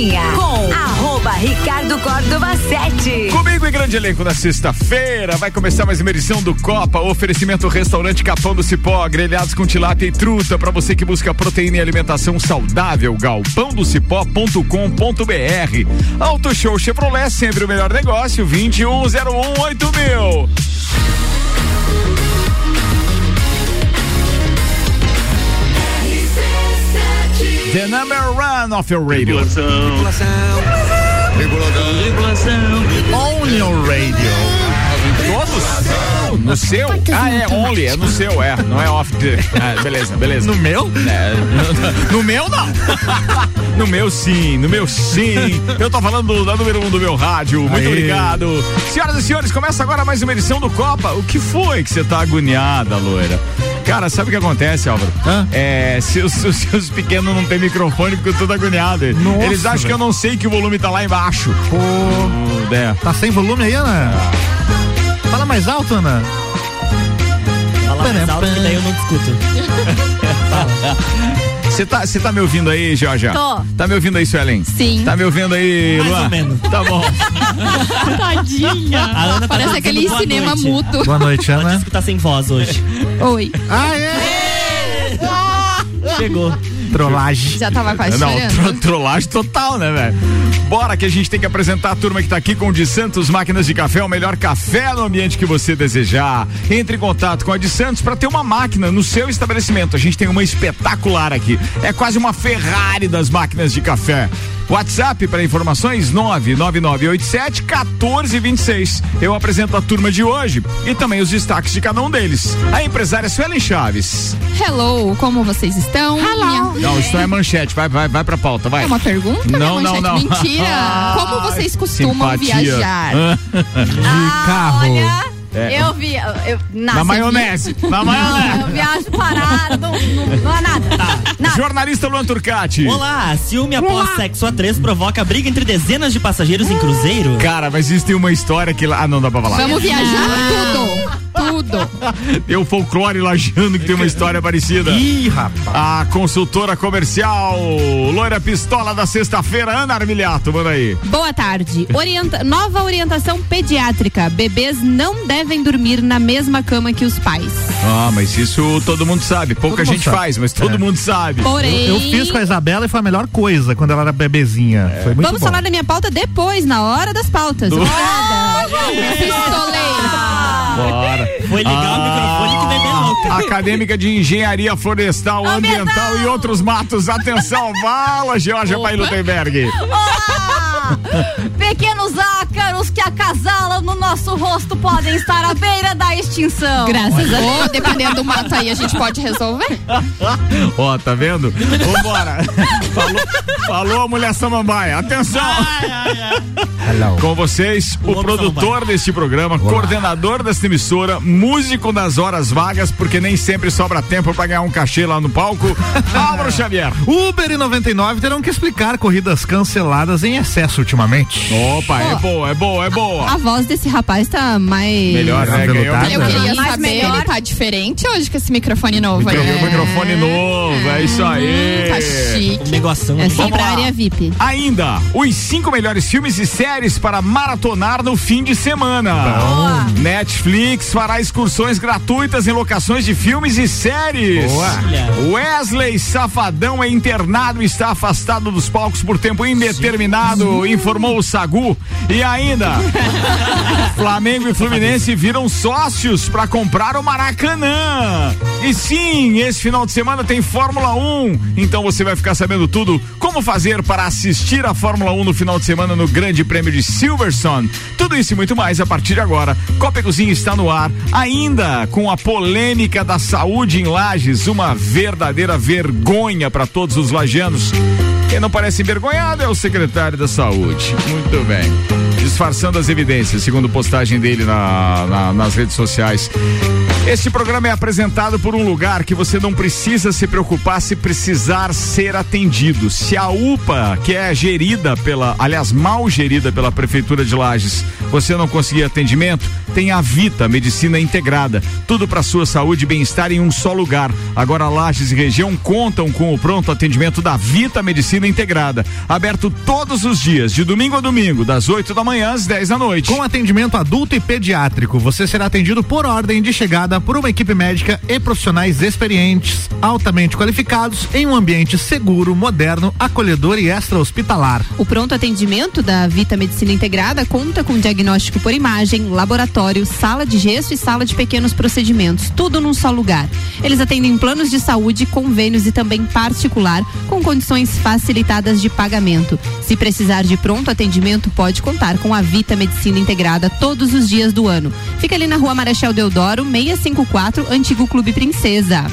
Cozinha com arroba Ricardo Córdova 7. Comigo em grande elenco na sexta-feira vai começar mais uma edição do Copa, oferecimento restaurante Capão do Cipó, grelhados com tilápia e truta para você que busca proteína e alimentação saudável, galpãodocipó.com.br. Auto Show Chevrolet, sempre o melhor negócio, 21018000. mil. The number one of your radio. Regulação. Regulação. Regulação. On your radio. Todos? No seu? Ah, é only, é no seu, é. Não é off. Ah, beleza, beleza. No meu? É, no, no meu não. no meu sim, no meu sim. Eu tô falando da número um do meu rádio. Muito Aê. obrigado. Senhoras e senhores, começa agora mais uma edição do Copa. O que foi que você tá agoniada, loira? Cara, sabe o que acontece, Álvaro? Hã? É, se os, se os pequenos não tem microfone, porque eu tô agoniado. Nossa, Eles acham véio. que eu não sei que o volume tá lá embaixo. Pô. É. Tá sem volume aí, Ana? Fala mais alto, Ana. Fala mais alto, que daí eu não discuto. Você tá, você tá me ouvindo aí, Georgia? Tô. Tá me ouvindo aí, Suelen? Sim. Tá me ouvindo aí, Mais Luan? ou menos. Tá bom. Tadinha. Tá Parece aquele cinema noite. mudo. Boa noite, Ana. Ela disse que tá sem voz hoje. Oi. Aê! Chegou. Trollagem. Já tava quase Não, tro trollagem total, né, velho? Bora que a gente tem que apresentar a turma que tá aqui com o de Santos Máquinas de Café, o melhor café no ambiente que você desejar. Entre em contato com a de Santos para ter uma máquina no seu estabelecimento. A gente tem uma espetacular aqui. É quase uma Ferrari das máquinas de café. WhatsApp para informações 99987 1426. Eu apresento a turma de hoje e também os destaques de cada um deles. A empresária Suelen Chaves. Hello, como vocês estão? Hello. Não, isso não é manchete. Vai, vai, vai pra pauta, vai. É uma pergunta? Não, não, manchete? não. Mentira. Como vocês costumam Simpatia. viajar? De carro. Olha, É. eu vi. Eu, na Na maionese. Na maionese. Eu viajo parado, não, não, não é nada. Nada. Jornalista Luan Turcati. Olá, ciúme após sexo a três provoca briga entre dezenas de passageiros em cruzeiro. Cara, mas isso tem uma história que lá. Ah, não dá pra falar. Vamos viajar tudo. Tudo. Tem o folclore lajando que tem uma história parecida. Ih, rapaz. A consultora comercial, loira pistola da sexta-feira, Ana Armiliato, manda aí. Boa tarde. Orienta- Nova orientação pediátrica. Bebês não devem dormir na mesma cama que os pais. Ah, mas isso todo mundo sabe. Pouca mundo gente sabe. faz, mas todo É. mundo sabe. Porém. Eu fiz com a Isabela e foi a melhor coisa quando ela era bebezinha. Foi muito Vamos bom. falar da minha pauta depois, na hora das pautas. Obrigada. Pistoleira. Bora. Foi ligar o microfone que bebê louca. Acadêmica de Engenharia Florestal, Ambiental e outros matos. Atenção, fala, Georgia Pai Lutemberg. Olá! Pequenos ácaros que acasalam no nosso rosto podem estar à beira da extinção. Graças a Deus. Dependendo do mato aí, a gente pode resolver. Ó, tá vendo? Vambora. falou, falou a mulher samambaia. Atenção. Com vocês, o Vamos produtor samambaia. deste programa, coordenador desta emissora, músico nas horas vagas, porque nem sempre sobra tempo pra ganhar um cachê lá no palco, Álvaro Xavier. Uber e 99 terão que explicar corridas canceladas em excesso ultimamente. Opa, é Ó. boa, é boa, é boa. A voz desse rapaz tá mais. Melhor, né? Ganhou. Eu queria Mais saber, melhor. ele tá diferente hoje com esse microfone novo aí. Ganhou um microfone novo, é isso aí. Tá chique. Um negoção. É aqui. sempre a lá. área VIP. Ainda, os cinco melhores filmes e séries para maratonar no fim de semana. Netflix fará excursões gratuitas em locações de filmes e séries. Boa. Wesley Safadão é internado e está afastado dos palcos por tempo indeterminado, informou o Sagu. E ainda, Flamengo e Fluminense viram sócios para comprar o Maracanã. E sim, esse final de semana tem Fórmula 1. Então você vai ficar sabendo tudo como fazer para assistir a Fórmula 1 no final de semana no Grande Prêmio de Silverstone. Tudo isso e muito mais a partir de agora. Copa e Cozinha está no ar, ainda com a polêmica da saúde em Lages, uma verdadeira vergonha para todos os lajanos. Quem não parece envergonhado é o secretário da Saúde. Muito bem. Disfarçando as evidências, segundo postagem dele na- na- nas redes sociais. Este programa é apresentado por um lugar que você não precisa se preocupar se precisar ser atendido. Se a UPA, que é gerida pela, aliás, mal gerida pela Prefeitura de Lages, você não conseguir atendimento, tem a Vita Medicina Integrada. Tudo para sua saúde e bem-estar em um só lugar. Agora Lages e região contam com o pronto atendimento da Vita Medicina Integrada. Aberto todos os dias, de domingo a domingo, das 8 da manhã às 10 da noite. Com atendimento adulto e pediátrico, você será atendido por ordem de chegada por uma equipe médica e profissionais experientes, altamente qualificados, em um ambiente seguro, moderno, acolhedor e extra-hospitalar. O pronto atendimento da Vita Medicina Integrada conta com diagnóstico por imagem, laboratório, sala de gesso e sala de pequenos procedimentos, tudo num só lugar. Eles atendem planos de saúde, convênios e também particular, com condições facilitadas de pagamento. Se precisar de pronto atendimento, pode contar com a Vita Medicina Integrada todos os dias do ano. Fica ali na rua Marechal Deodoro, 654, Antigo Clube Princesa.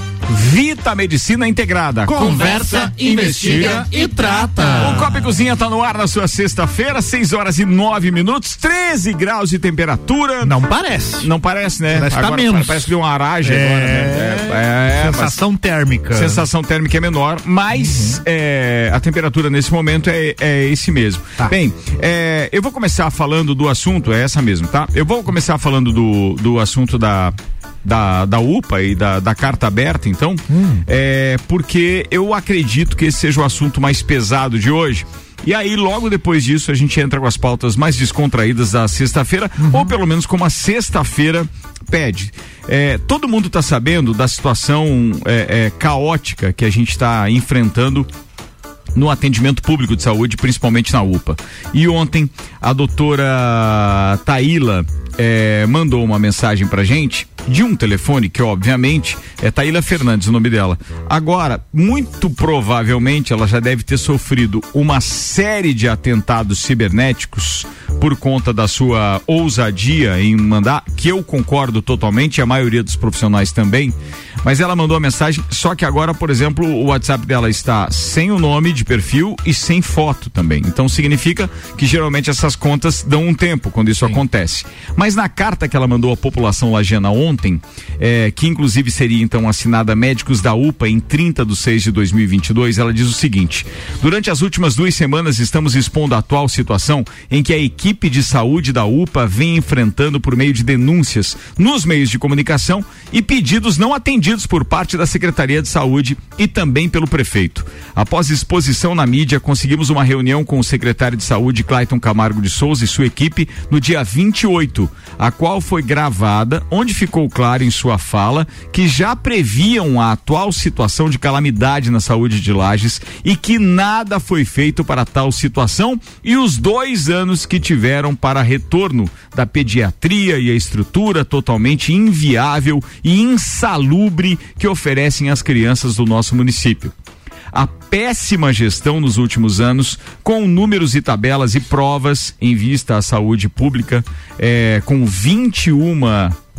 Vita Medicina Integrada. Conversa, investiga e trata. O Copa e Cozinha tá no ar na sua sexta-feira, 6 horas e 9 minutos, 13 graus de temperatura. Não parece. Não parece, né? Parece que tá agora, menos. Parece que deu uma aragem É, agora, né? É, é, mas- sensação térmica. sensação térmica é menor, mas é, a temperatura nesse momento é, é esse mesmo. Tá. Bem, é, eu vou começar falando do assunto, é essa mesmo, tá? Eu vou começar falando do, do assunto da. Da, da UPA e da, da carta aberta, então, é, porque eu acredito que esse seja o assunto mais pesado de hoje. E aí, logo depois disso, a gente entra com as pautas mais descontraídas da sexta-feira, ou pelo menos como a sexta-feira pede. É, todo mundo está sabendo da situação é, é, caótica que a gente está enfrentando no atendimento público de saúde, principalmente na UPA. E ontem a doutora Taíla eh, mandou uma mensagem pra gente de um telefone que obviamente é Taíla Fernandes o nome dela. Agora, muito provavelmente ela já deve ter sofrido uma série de atentados cibernéticos por conta da sua ousadia em mandar, que eu concordo totalmente, a maioria dos profissionais também. Mas ela mandou a mensagem, só que agora, por exemplo, o WhatsApp dela está sem o nome de perfil e sem foto também. Então significa que geralmente essas contas dão um tempo quando isso acontece. Mas na carta que ela mandou à população lagiana ontem, é, que inclusive seria então assinada médicos da UPA em 30 de 6 de 2022, ela diz o seguinte: Durante as últimas duas semanas estamos expondo a atual situação em que a equipe de saúde da UPA vem enfrentando por meio de denúncias nos meios de comunicação e pedidos não atendidos por parte da Secretaria de Saúde e também pelo prefeito. Após exposição na mídia, conseguimos uma reunião com o secretário de Saúde, Clayton Camargo de Souza, e sua equipe no dia 28, a qual foi gravada, onde ficou claro em sua fala que já previam a atual situação de calamidade na saúde de Lages e que nada foi feito para tal situação e os dois anos que tiveram para retorno da pediatria e a estrutura totalmente inviável e insalubre que oferecem as crianças do nosso município. A péssima gestão nos últimos anos, com números e tabelas e provas em vista à saúde pública, eh, com 21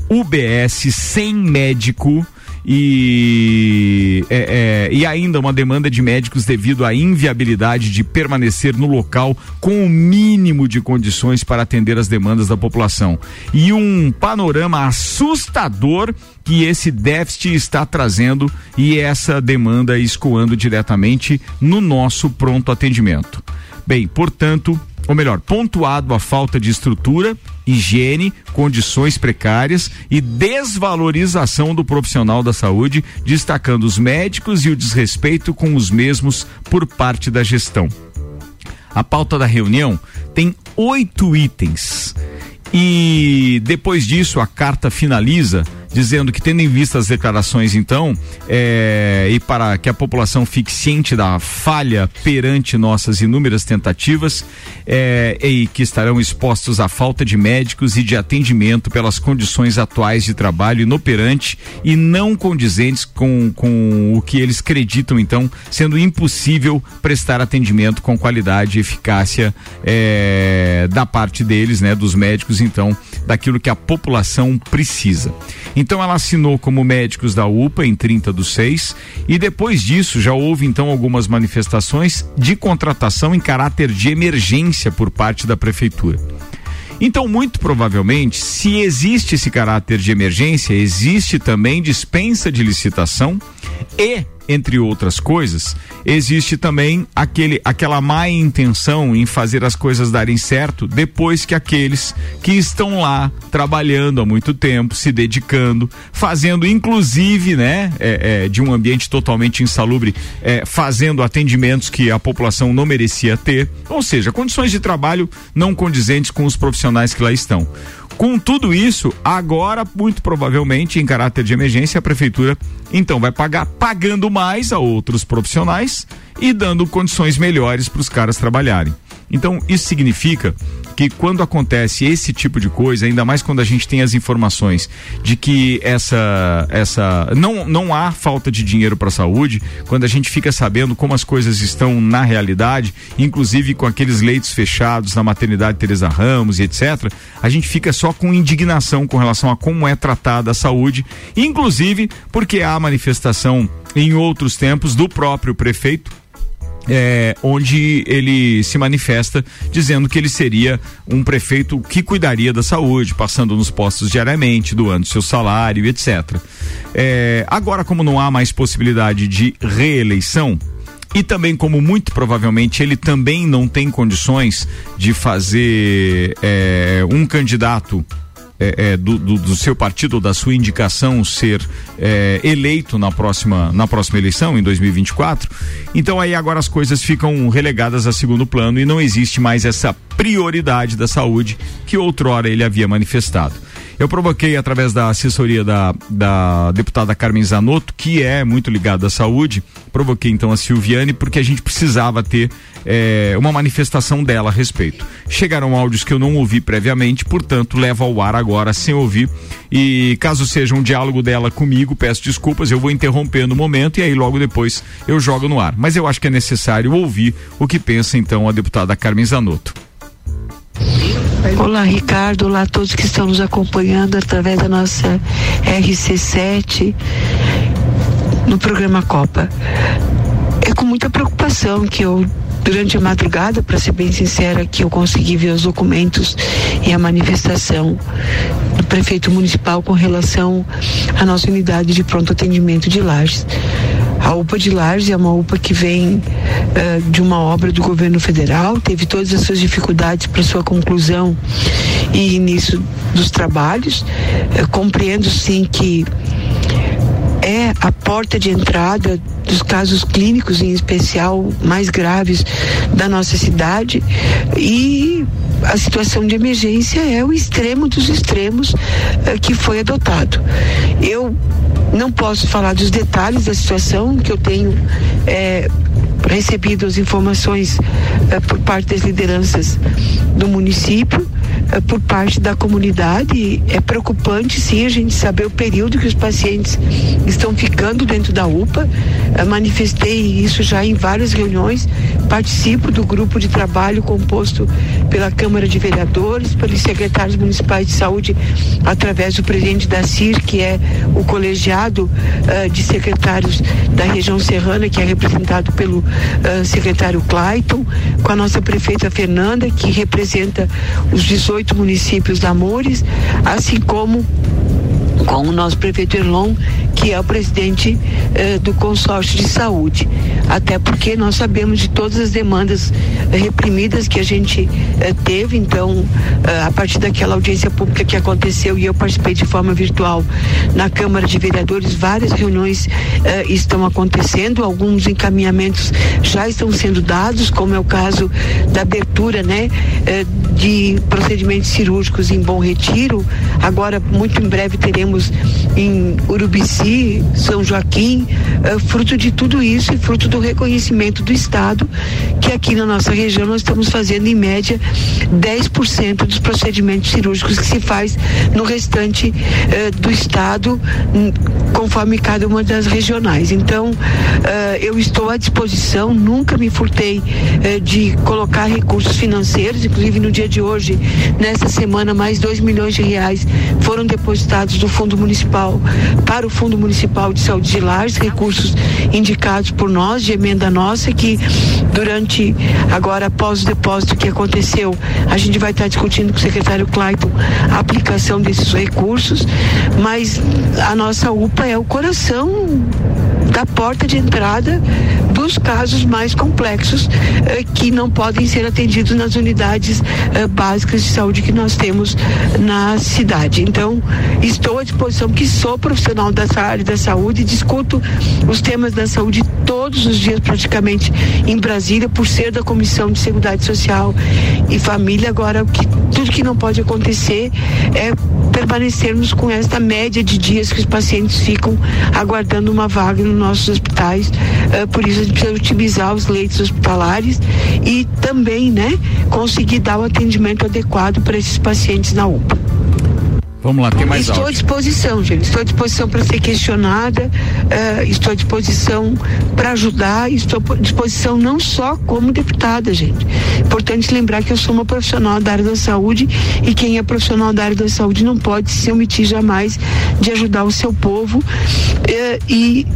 UBS sem médico e, é, é, e ainda uma demanda de médicos devido à inviabilidade de permanecer no local com o mínimo de condições para atender as demandas da população. E um panorama assustador que esse déficit está trazendo e essa demanda escoando diretamente no nosso pronto atendimento. Bem, portanto, ou melhor, pontuado a falta de estrutura, higiene, condições precárias e desvalorização do profissional da saúde, destacando os médicos e o desrespeito com os mesmos por parte da gestão. A pauta da reunião tem oito itens. E depois disso, a carta finaliza dizendo que, tendo em vista as declarações, então, é, e para que a população fique ciente da falha perante nossas inúmeras tentativas, é, e que estarão expostos à falta de médicos e de atendimento pelas condições atuais de trabalho inoperante e não condizentes com, com o que eles acreditam, então, sendo impossível prestar atendimento com qualidade e eficácia é, da parte deles, né, dos médicos, então, daquilo que a população precisa. Então ela assinou como médicos da UPA em 30 do 6 e depois disso já houve então algumas manifestações de contratação em caráter de emergência por parte da prefeitura. Então, muito provavelmente, se existe esse caráter de emergência, existe também dispensa de licitação e entre outras coisas, existe também aquele, aquela má intenção em fazer as coisas darem certo depois que aqueles que estão lá trabalhando há muito tempo, se dedicando, fazendo inclusive, né, é, é, de um ambiente totalmente insalubre, é, fazendo atendimentos que a população não merecia ter, ou seja, condições de trabalho não condizentes com os profissionais que lá estão. Com tudo isso, agora, muito provavelmente, em caráter de emergência, a prefeitura então vai pagar pagando mais a outros profissionais e dando condições melhores para os caras trabalharem. Então, isso significa que quando acontece esse tipo de coisa, ainda mais quando a gente tem as informações de que essa essa não não há falta de dinheiro para a saúde, quando a gente fica sabendo como as coisas estão na realidade, inclusive com aqueles leitos fechados na maternidade Teresa Ramos e etc, a gente fica só com indignação com relação a como é tratada a saúde, inclusive porque há manifestação em outros tempos do próprio prefeito é, onde ele se manifesta dizendo que ele seria um prefeito que cuidaria da saúde, passando nos postos diariamente, doando seu salário, etc. É, agora, como não há mais possibilidade de reeleição, e também como muito provavelmente ele também não tem condições de fazer é, um candidato é, é, do, do, do, seu partido da sua indicação ser é, eleito na próxima, na próxima eleição, em 2024. Então aí agora as coisas ficam relegadas a segundo plano e não existe mais essa prioridade da saúde que outrora ele havia manifestado. Eu provoquei através da assessoria da, da deputada Carmen Zanotto, que é muito ligada à saúde, provoquei então a Silviane porque a gente precisava ter é, uma manifestação dela a respeito. Chegaram áudios que eu não ouvi previamente, portanto, levo ao ar agora sem ouvir. E caso seja um diálogo dela comigo, peço desculpas, eu vou interromper no momento e aí logo depois eu jogo no ar. Mas eu acho que é necessário ouvir o que pensa então a deputada Carmen Zanotto. Olá, Ricardo. Olá a todos que estão nos acompanhando através da nossa RC7 no programa Copa. É com muita preocupação que eu durante a madrugada, para ser bem sincera, que eu consegui ver os documentos e a manifestação do prefeito municipal com relação à nossa unidade de pronto atendimento de Lages. A UPA de Lages é uma UPA que vem uh, de uma obra do governo federal, teve todas as suas dificuldades para sua conclusão e início dos trabalhos. Uh, compreendo sim que a porta de entrada dos casos clínicos, em especial mais graves da nossa cidade, e a situação de emergência é o extremo dos extremos uh, que foi adotado. Eu não posso falar dos detalhes da situação que eu tenho é, recebido as informações é, por parte das lideranças do município, por parte da comunidade. É preocupante, sim, a gente saber o período que os pacientes estão ficando dentro da UPA. É, manifestei isso já em várias reuniões. Participo do grupo de trabalho composto pela Câmara de Vereadores, pelos secretários municipais de saúde, através do presidente da CIR, que é o colegiado uh, de secretários da região serrana, que é representado pelo uh, secretário Clayton, com a nossa prefeita Fernanda, que representa os 18 municípios da Amores, assim como com o nosso prefeito Erlon, que é o presidente eh, do consórcio de saúde. Até porque nós sabemos de todas as demandas eh, reprimidas que a gente eh, teve, então, eh, a partir daquela audiência pública que aconteceu e eu participei de forma virtual na Câmara de Vereadores, várias reuniões eh, estão acontecendo, alguns encaminhamentos já estão sendo dados, como é o caso da abertura, né, de procedimentos cirúrgicos em Bom Retiro. Agora, muito em breve teremos em Urubici, São Joaquim, é, fruto de tudo isso e fruto do reconhecimento do Estado, que aqui na nossa região nós estamos fazendo em média 10% dos procedimentos cirúrgicos que se faz no restante é, do Estado, conforme cada uma das regionais. Então, é, eu estou à disposição, nunca me furtei de colocar recursos financeiros, inclusive no dia de hoje, nessa semana, mais 2 milhões de reais foram depositados do Fundo Municipal para o Fundo Municipal de Saúde de Lages, recursos indicados por nós, de emenda nossa, que durante, agora após o depósito que aconteceu, a gente vai estar discutindo com o secretário Clayton a aplicação desses recursos, mas a nossa UPA é o coração da porta de entrada dos casos mais complexos eh, que não podem ser atendidos nas unidades eh, básicas de saúde que nós temos na cidade. Então, estou à disposição, que sou profissional dessa área da saúde, discuto os temas da saúde todos os dias praticamente em Brasília, por ser da Comissão de Seguridade Social e Família. Agora, que, tudo que não pode acontecer é permanecermos com esta média de dias que os pacientes ficam aguardando uma vaga nos nossos hospitais. Uh, por isso a gente precisa otimizar os leitos hospitalares e também, né, conseguir dar o atendimento adequado para esses pacientes na UPA. Vamos lá, tem mais Estou áudio. à disposição, gente. Estou à disposição para ser questionada, uh, estou à disposição para ajudar, estou à disposição não só como deputada, gente. Importante lembrar que eu sou uma profissional da área da saúde e quem é profissional da área da saúde não pode se omitir jamais de ajudar o seu povo uh, e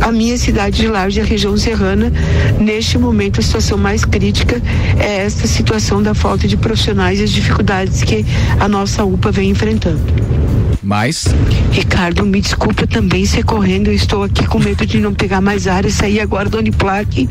a minha cidade de Laje, a região serrana, neste momento a situação mais crítica é esta situação da falta de profissionais e as dificuldades que a nossa UPA vem enfrentando. Mais. Ricardo, me desculpa também ser correndo, eu estou aqui com medo de não pegar mais área, sair agora do Uniplac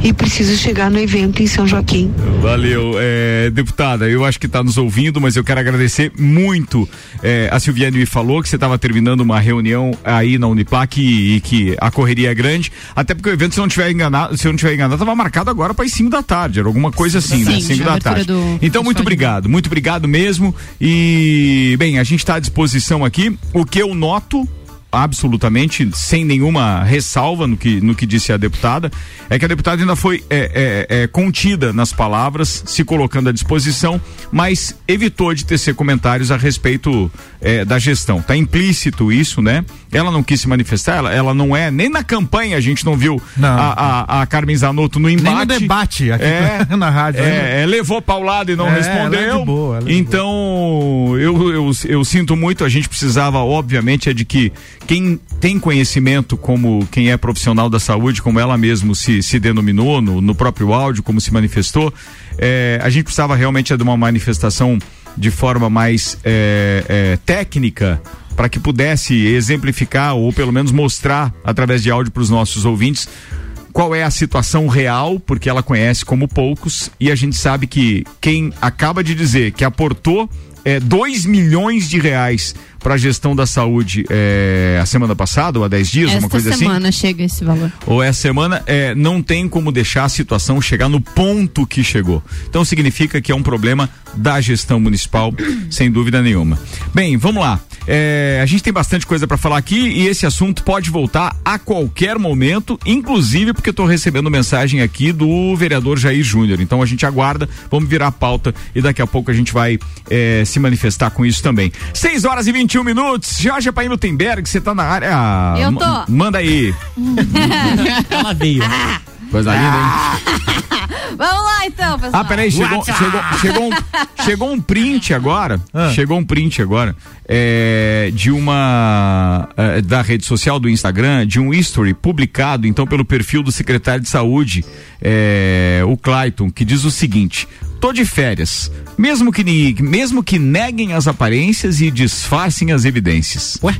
e preciso chegar no evento em São Joaquim. Valeu, é, deputada. Eu acho que está nos ouvindo, mas eu quero agradecer muito. É, a Silviane me falou que você estava terminando uma reunião aí na Uniplac e, e, que a correria é grande. Até porque o evento, se eu não tiver enganado, se eu não tiver enganado, estava marcado agora para as 5 da tarde. Era alguma coisa assim, Sim, né? 5 da tarde. Do, então, muito obrigado, muito obrigado mesmo. E, bem, a gente está à disposição aqui. O que eu noto absolutamente sem nenhuma ressalva no que, no que disse a deputada, é que a deputada ainda foi é, é, é, contida nas palavras, se colocando à disposição, mas evitou de tecer comentários a respeito é, da gestão. Está implícito isso, né? Ela não quis se manifestar, ela, ela não é, nem na campanha a gente não viu Não. A, a, a Carmen Zanotto no embate. Nem no debate aqui É, na rádio. né? é, é, levou paulada e não É, respondeu. é de boa, é então, eu, eu, eu sinto muito, a gente precisava, obviamente, é de que quem tem conhecimento como quem é profissional da saúde, como ela mesmo se, se denominou no, no próprio áudio, como se manifestou, é, a gente precisava realmente de uma manifestação de forma mais é, é, técnica para que pudesse exemplificar ou pelo menos mostrar através de áudio para os nossos ouvintes qual é a situação real, porque ela conhece como poucos, e a gente sabe que quem acaba de dizer que aportou é, 2 milhões de reais para a gestão da saúde é, a semana passada, ou há 10 dias, Esta uma coisa assim. semana chega esse valor. Ou essa semana, é, não tem como deixar a situação chegar no ponto que chegou. Então significa que é um problema da gestão municipal, sem dúvida nenhuma. Bem, vamos lá. É, a gente tem bastante coisa para falar aqui e esse assunto pode voltar a qualquer momento, inclusive porque eu estou recebendo mensagem aqui do vereador Jair Júnior. Então a gente aguarda, vamos virar a pauta e daqui a pouco a gente vai é, se manifestar com isso também. 6 horas e 21 minutos. Jorge Paim Lutemberg, você tá na área. Eu tô. M- Manda aí. Ela veio. Coisa linda, hein? Vamos lá então, pessoal. Ah, peraí, chegou, chegou, chegou, um, chegou um print agora. Ah. Chegou um print agora. é, de uma. é, da rede social do Instagram, de um history publicado, então, pelo perfil do secretário de saúde, é, o Clayton, que diz o seguinte. Tô de férias, mesmo que, mesmo que neguem as aparências e disfarcem as evidências. Ué?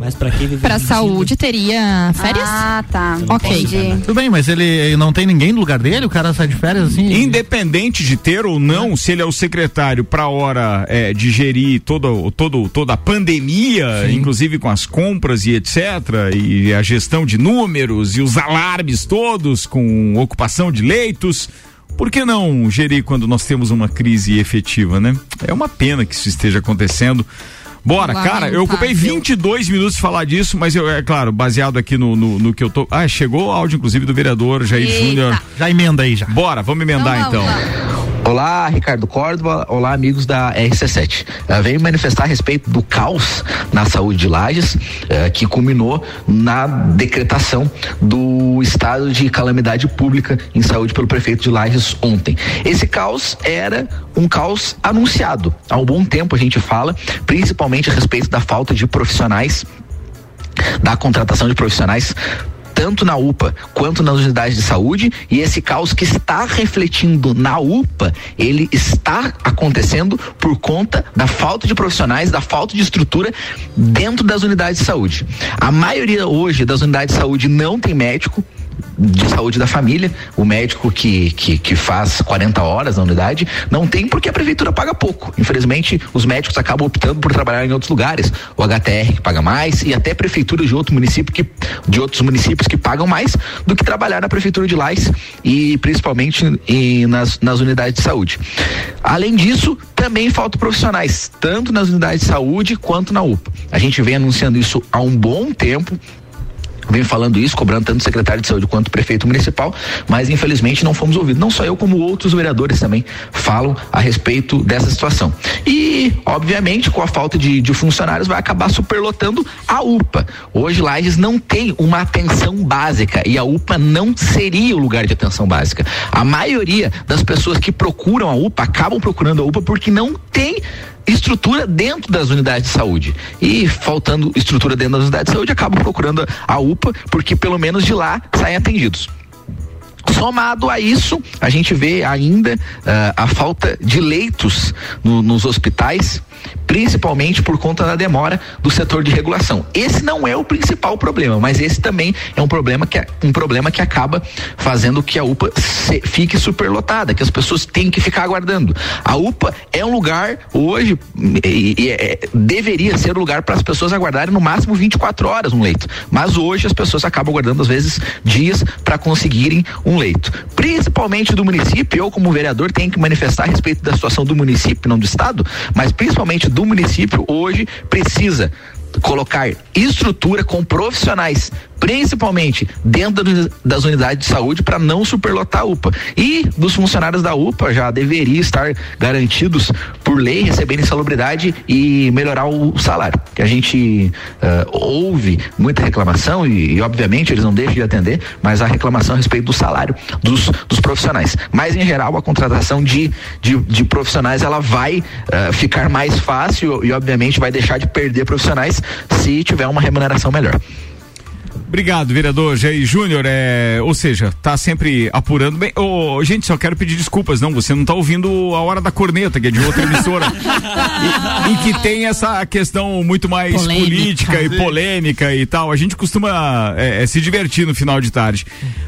Mas pra quem vive Pra mentindo- saúde teria férias? Ah, tá. Ok. Entendi. Tudo bem, mas ele, ele não tem ninguém no lugar dele? O cara sai de férias assim? Independente de ter ou não, se ele é o secretário para hora é, de gerir todo, todo, toda a pandemia, inclusive com as compras e etc., e a gestão de números e os alarmes todos com ocupação de leitos. Por que não gerir quando nós temos uma crise efetiva, né? É uma pena que isso esteja acontecendo. Bora, cara, eu ocupei Lamentável. 22 minutos de falar disso, mas eu, é claro, baseado aqui no, no, no que eu tô. Ah, chegou o áudio, inclusive, do vereador Jair. Júnior. Já emenda aí já. Bora, vamos emendar Então então. vamos. Olá, Ricardo Córdova. Olá, amigos da RC7. Uh, venho manifestar a respeito do caos na saúde de Lages, uh, que culminou na decretação do estado de calamidade pública em saúde pelo prefeito de Lages ontem. Esse caos era um caos anunciado. Há um bom tempo a gente fala, principalmente a respeito da falta de profissionais da contratação de profissionais tanto na UPA quanto nas unidades de saúde e esse caos que está refletindo na UPA, ele está acontecendo por conta da falta de profissionais, da falta de estrutura dentro das unidades de saúde. A maioria hoje das unidades de saúde não tem médico, de saúde da família, o médico que, que, que, faz 40 horas na unidade, não tem porque a prefeitura paga pouco. Infelizmente, os médicos acabam optando por trabalhar em outros lugares. O HTR que paga mais e até prefeituras de outro município que, de outros municípios que pagam mais do que trabalhar na prefeitura de Lais e principalmente em, nas, nas unidades de saúde. Além disso, também faltam profissionais, tanto nas unidades de saúde quanto na UPA. A gente vem anunciando isso há um bom tempo vem falando isso, cobrando tanto o secretário de saúde quanto o prefeito municipal, mas infelizmente não fomos ouvidos. Não só eu, como outros vereadores também falam a respeito dessa situação. E, obviamente, com a falta de, de funcionários, vai acabar superlotando a UPA. Hoje, Lages não tem uma atenção básica e a UPA não seria o lugar de atenção básica. A maioria das pessoas que procuram a UPA acabam procurando a UPA porque não tem estrutura dentro das unidades de saúde. E faltando estrutura dentro das unidades de saúde, acabam procurando a UPA, porque pelo menos de lá saem atendidos. Somado a isso, a gente vê ainda uh, a falta de leitos no, nos hospitais principalmente por conta da demora do setor de regulação. Esse não é o principal problema, mas esse também é um problema que, é, um problema que acaba fazendo que a UPA se, fique superlotada, que as pessoas têm que ficar aguardando. A UPA é um lugar hoje e, e é, deveria ser um lugar para as pessoas aguardarem no máximo 24 horas um leito, mas hoje as pessoas acabam aguardando às vezes dias para conseguirem um leito. Principalmente do município, eu como vereador tenho que manifestar a respeito da situação do município, não do estado, mas principalmente do município hoje precisa colocar estrutura com profissionais principalmente dentro das unidades de saúde para não superlotar a UPA. E dos funcionários da UPA já deveria estar garantidos por lei receberem salubridade e melhorar o salário. Que a gente uh, ouve muita reclamação e, e, obviamente eles não deixam de atender, mas a reclamação a respeito do salário dos, dos profissionais. Mas em geral a contratação de, de, de profissionais ela vai uh, ficar mais fácil e obviamente vai deixar de perder profissionais se tiver uma remuneração melhor. Obrigado, vereador Jair Júnior. É, ou seja, tá sempre apurando bem. Oh, gente, só quero pedir desculpas, não. Você não tá ouvindo a hora da corneta, que é de outra emissora. e, e, que tem essa questão muito mais polêmica. política e polêmica e tal. A gente costuma é, é, se divertir no final de tarde.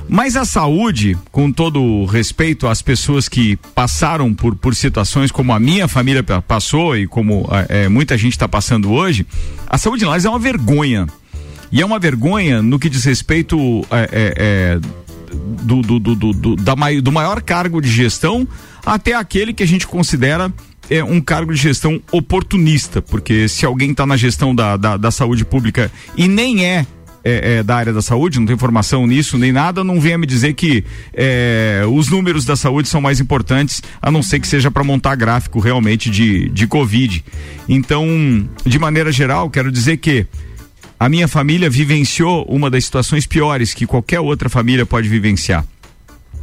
Mas a saúde, com todo respeito às pessoas que passaram por, por situações como a minha família passou e como é, muita gente está passando hoje, a saúde Lages é uma vergonha. E é uma vergonha no que diz respeito é, é, é, do, do, do, do, da, do maior cargo de gestão até aquele que a gente considera é um cargo de gestão oportunista, porque se alguém está na gestão da, da, da, saúde pública e nem é, é, é, da área da saúde, não tem formação nisso nem nada, não venha me dizer que é, os números da saúde são mais importantes, a não ser que seja para montar gráfico realmente de, de Covid. Então, de maneira geral, quero dizer que a minha família vivenciou uma das situações piores que qualquer outra família pode vivenciar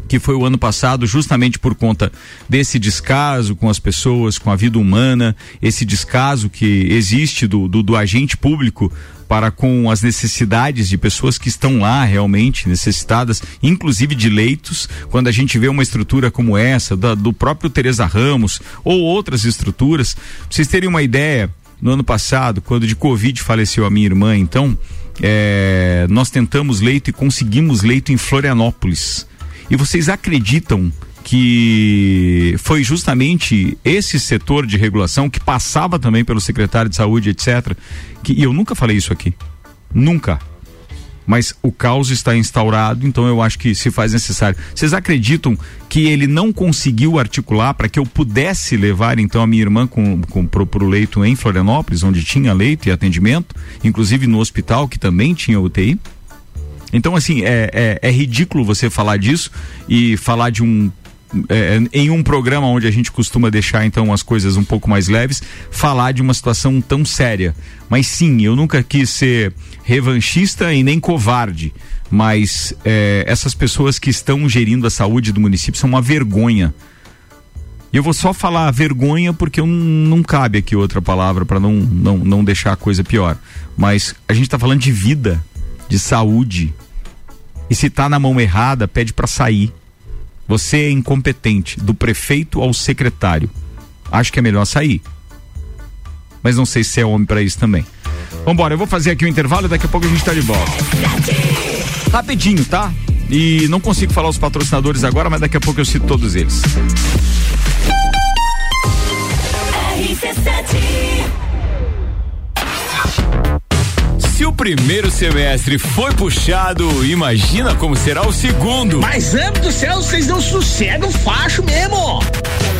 que foi o ano passado, justamente por conta desse descaso com as pessoas, com a vida humana, esse descaso que existe do, do, do, agente público para com as necessidades de pessoas que estão lá realmente necessitadas, inclusive de leitos. Quando a gente vê uma estrutura como essa, da, do próprio Teresa Ramos ou outras estruturas, pra vocês terem uma ideia, no ano passado, quando de Covid faleceu a minha irmã, então, é, nós tentamos leito e conseguimos leito em Florianópolis. E vocês acreditam que foi justamente esse setor de regulação que passava também pelo secretário de saúde, etc. Que, e eu nunca falei isso aqui. Nunca mas o caos está instaurado, então eu acho que se faz necessário. Vocês acreditam que ele não conseguiu articular para que eu pudesse levar então a minha irmã com, com, pro, leito em Florianópolis, onde tinha leito e atendimento, inclusive no hospital que também tinha UTI? Então, assim, é, é, é ridículo você falar disso e falar de um é, em um programa onde a gente costuma deixar então as coisas um pouco mais leves, falar de uma situação tão séria. Mas sim, eu nunca quis ser revanchista e nem covarde, mas é, essas pessoas que estão gerindo a saúde do município são uma vergonha. E eu vou só falar vergonha porque eu não cabe aqui outra palavra para não, não, não deixar a coisa pior. Mas a gente está falando de vida, de saúde. E se tá na mão errada, pede para sair. Você é incompetente, do prefeito ao secretário. Acho que é melhor sair. Mas não sei se é homem para isso também. Vambora, eu vou fazer aqui o um intervalo e daqui a pouco a gente tá de volta. Rapidinho, tá? E não consigo falar os patrocinadores agora, mas daqui a pouco eu cito todos eles. Se o primeiro semestre foi puxado, imagina como será o segundo. Mas, amo do céu, vocês não sossegam facho mesmo.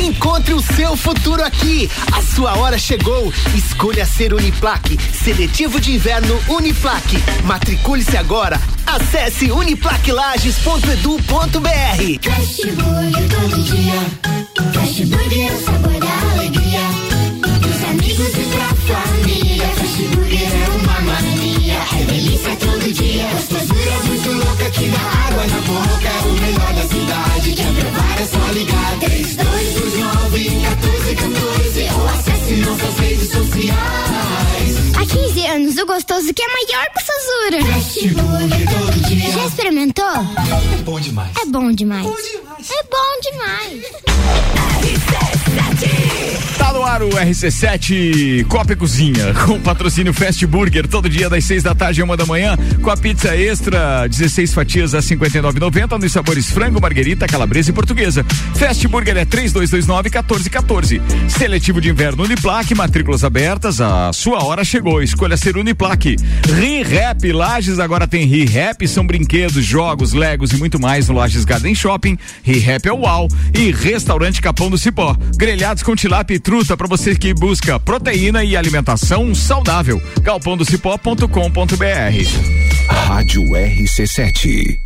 Encontre o seu futuro aqui. A sua hora chegou. Escolha ser Uniplaque. Seletivo de inverno Uniplaque. Matricule-se agora. Acesse uniplaquilages.edu.br. Fast Burger todo dia Fast Burger é o sabor da alegria Dos amigos e pra família Fast Burger é uma mania É delícia todo dia Gostosura muito louca que dá água na boca É o melhor da cidade Quer provar é só ligar 3229 redes sociais. Há 15 anos, o gostoso que é maior que o Sazura. Fast Burger todo dia Já experimentou? É bom demais É bom demais. É bom demais. Tá no ar o RC7 Copa e Cozinha, com patrocínio Fast Burger, todo dia das 6 da tarde e uma da manhã, com a pizza extra, 16 fatias a 59,90 nos sabores frango, marguerita, calabresa e portuguesa. Fast Burger é 3229-1414. Seletivo de inverno Uniplaque, matrículas abertas, a sua hora chegou. Escolha ser Uniplaque. Ri-Rap, Lages agora tem Ri-Rap, são brinquedos, jogos, legos e muito mais no Lages Garden Shopping. Ri-Rap é o UAU. E Restaurante Capão do Cipó. Grelhados com tilápia e truta para você que busca proteína e alimentação saudável. galpondocipó.com.br. Rádio RC7.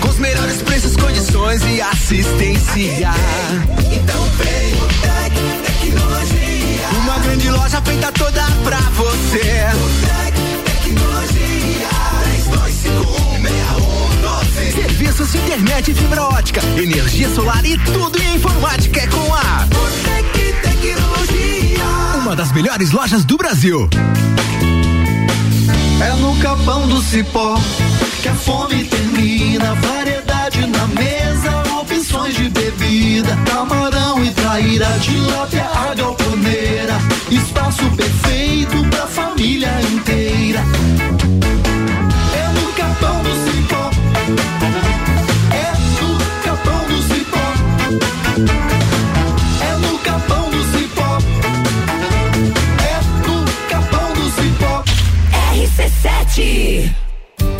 com os melhores preços, condições e assistência. Então vem o Tec Tecnologia. Uma grande loja feita toda pra você. Tec Tecnologia. 32516112. Serviços de internet fibra ótica, energia solar e tudo em informática é com a Tec Tecnologia. Uma das melhores lojas do Brasil. É no capão do cipó que a fome termina.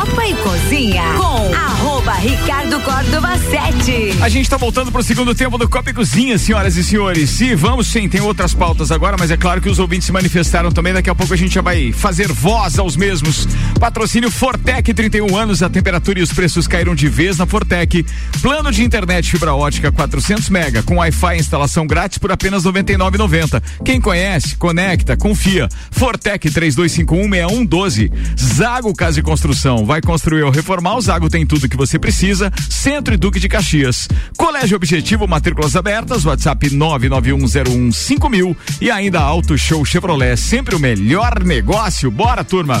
Copa e Cozinha com arroba Ricardo Córdova 7. A gente tá voltando pro segundo tempo do Copa e Cozinha, senhoras e senhores. E vamos sim, tem outras pautas agora, mas é claro que os ouvintes se manifestaram também. Daqui a pouco a gente já vai fazer voz aos mesmos. Patrocínio Fortec, 31 anos, a temperatura e os preços caíram de vez na Fortec. Plano de internet fibra ótica 400 mega com Wi-Fi e instalação grátis por apenas 99,90. Quem conhece, conecta, confia. Fortec 32516112. Zago Casa e Construção. Vai construir ou reformar, o Zago tem tudo que você precisa. Centro e Duque de Caxias. Colégio Objetivo, matrículas abertas, WhatsApp 991015000 e ainda Auto Show Chevrolet, sempre o melhor negócio. Bora, turma!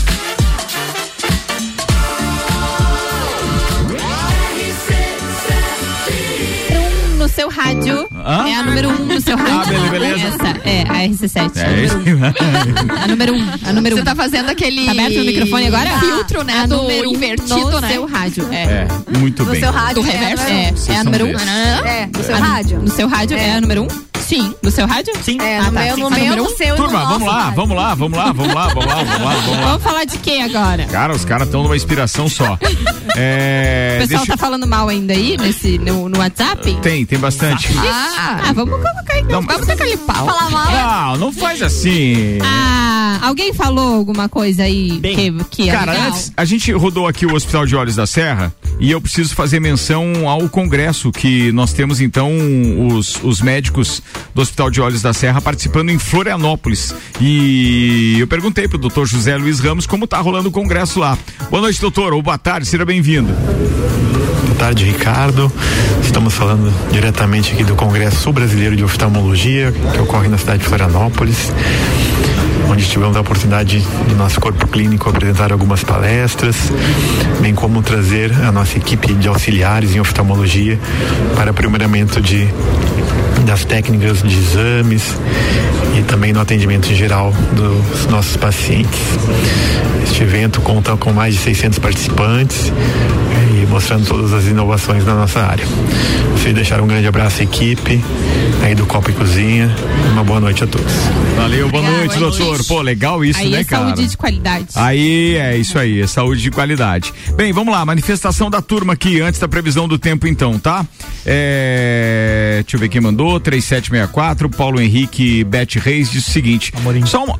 Seu rádio. Hã? É a número um no seu rádio. Ah, beleza, beleza. Essa, é, a RC7. É a número um. A número um. A número Você um. tá fazendo aquele. Tá aberto o microfone agora? Filtro, né? A do número um invertido, no né? seu rádio. É. É, muito No bem. seu rádio. Do reverso? É, É, é a número um? é, no seu A- rádio. No seu rádio é, É. a número um? Sim. No seu rádio? Sim. É, Ah, no tá. meu, no meu, no um? seu Turma, vamos lá, vamos lá, vamos lá, vamos lá, vamos lá, vamos lá, vamos lá. Vamos falar de quê agora? Cara, os caras estão numa inspiração só. É, o pessoal deixa- tá falando mal ainda aí nesse, no, no WhatsApp? Tem, tem bastante. Ah, ah, vamos colocar então. Não, Vamos tacar ali pau. Falar mal. Não, não faz assim. Ah, alguém falou alguma coisa aí Bem, que, que é Cara, legal? antes, a gente rodou aqui o Hospital de Olhos da Serra e eu preciso fazer menção ao congresso que nós temos então os, os médicos do Hospital de Olhos da Serra participando em Florianópolis. E eu perguntei pro doutor José Luiz Ramos como tá rolando o congresso lá. Boa noite, doutor, ou boa tarde, seja bem-vindo. Boa tarde, Ricardo. Estamos falando diretamente aqui do Congresso Brasileiro de Oftalmologia, que ocorre na cidade de Florianópolis, onde tivemos a oportunidade do nosso corpo clínico apresentar algumas palestras, bem como trazer a nossa equipe de auxiliares em oftalmologia para aprimoramento de das técnicas de exames e também no atendimento em geral dos nossos pacientes. Este evento conta com mais de 600 participantes mostrando todas as inovações na nossa área. Gostaria de deixar um grande abraço à equipe aí do Copa e Cozinha. Uma boa noite a todos. Valeu, boa Legal, noite, boa doutor. noite. Pô, legal isso, aí né, é cara? saúde de qualidade. Aí é isso aí, é saúde de qualidade. Bem, vamos lá, manifestação da turma aqui antes da previsão do tempo então, tá? É, deixa eu ver quem mandou, 3764, Paulo Henrique Bete Reis diz o seguinte. Amorim. Só uma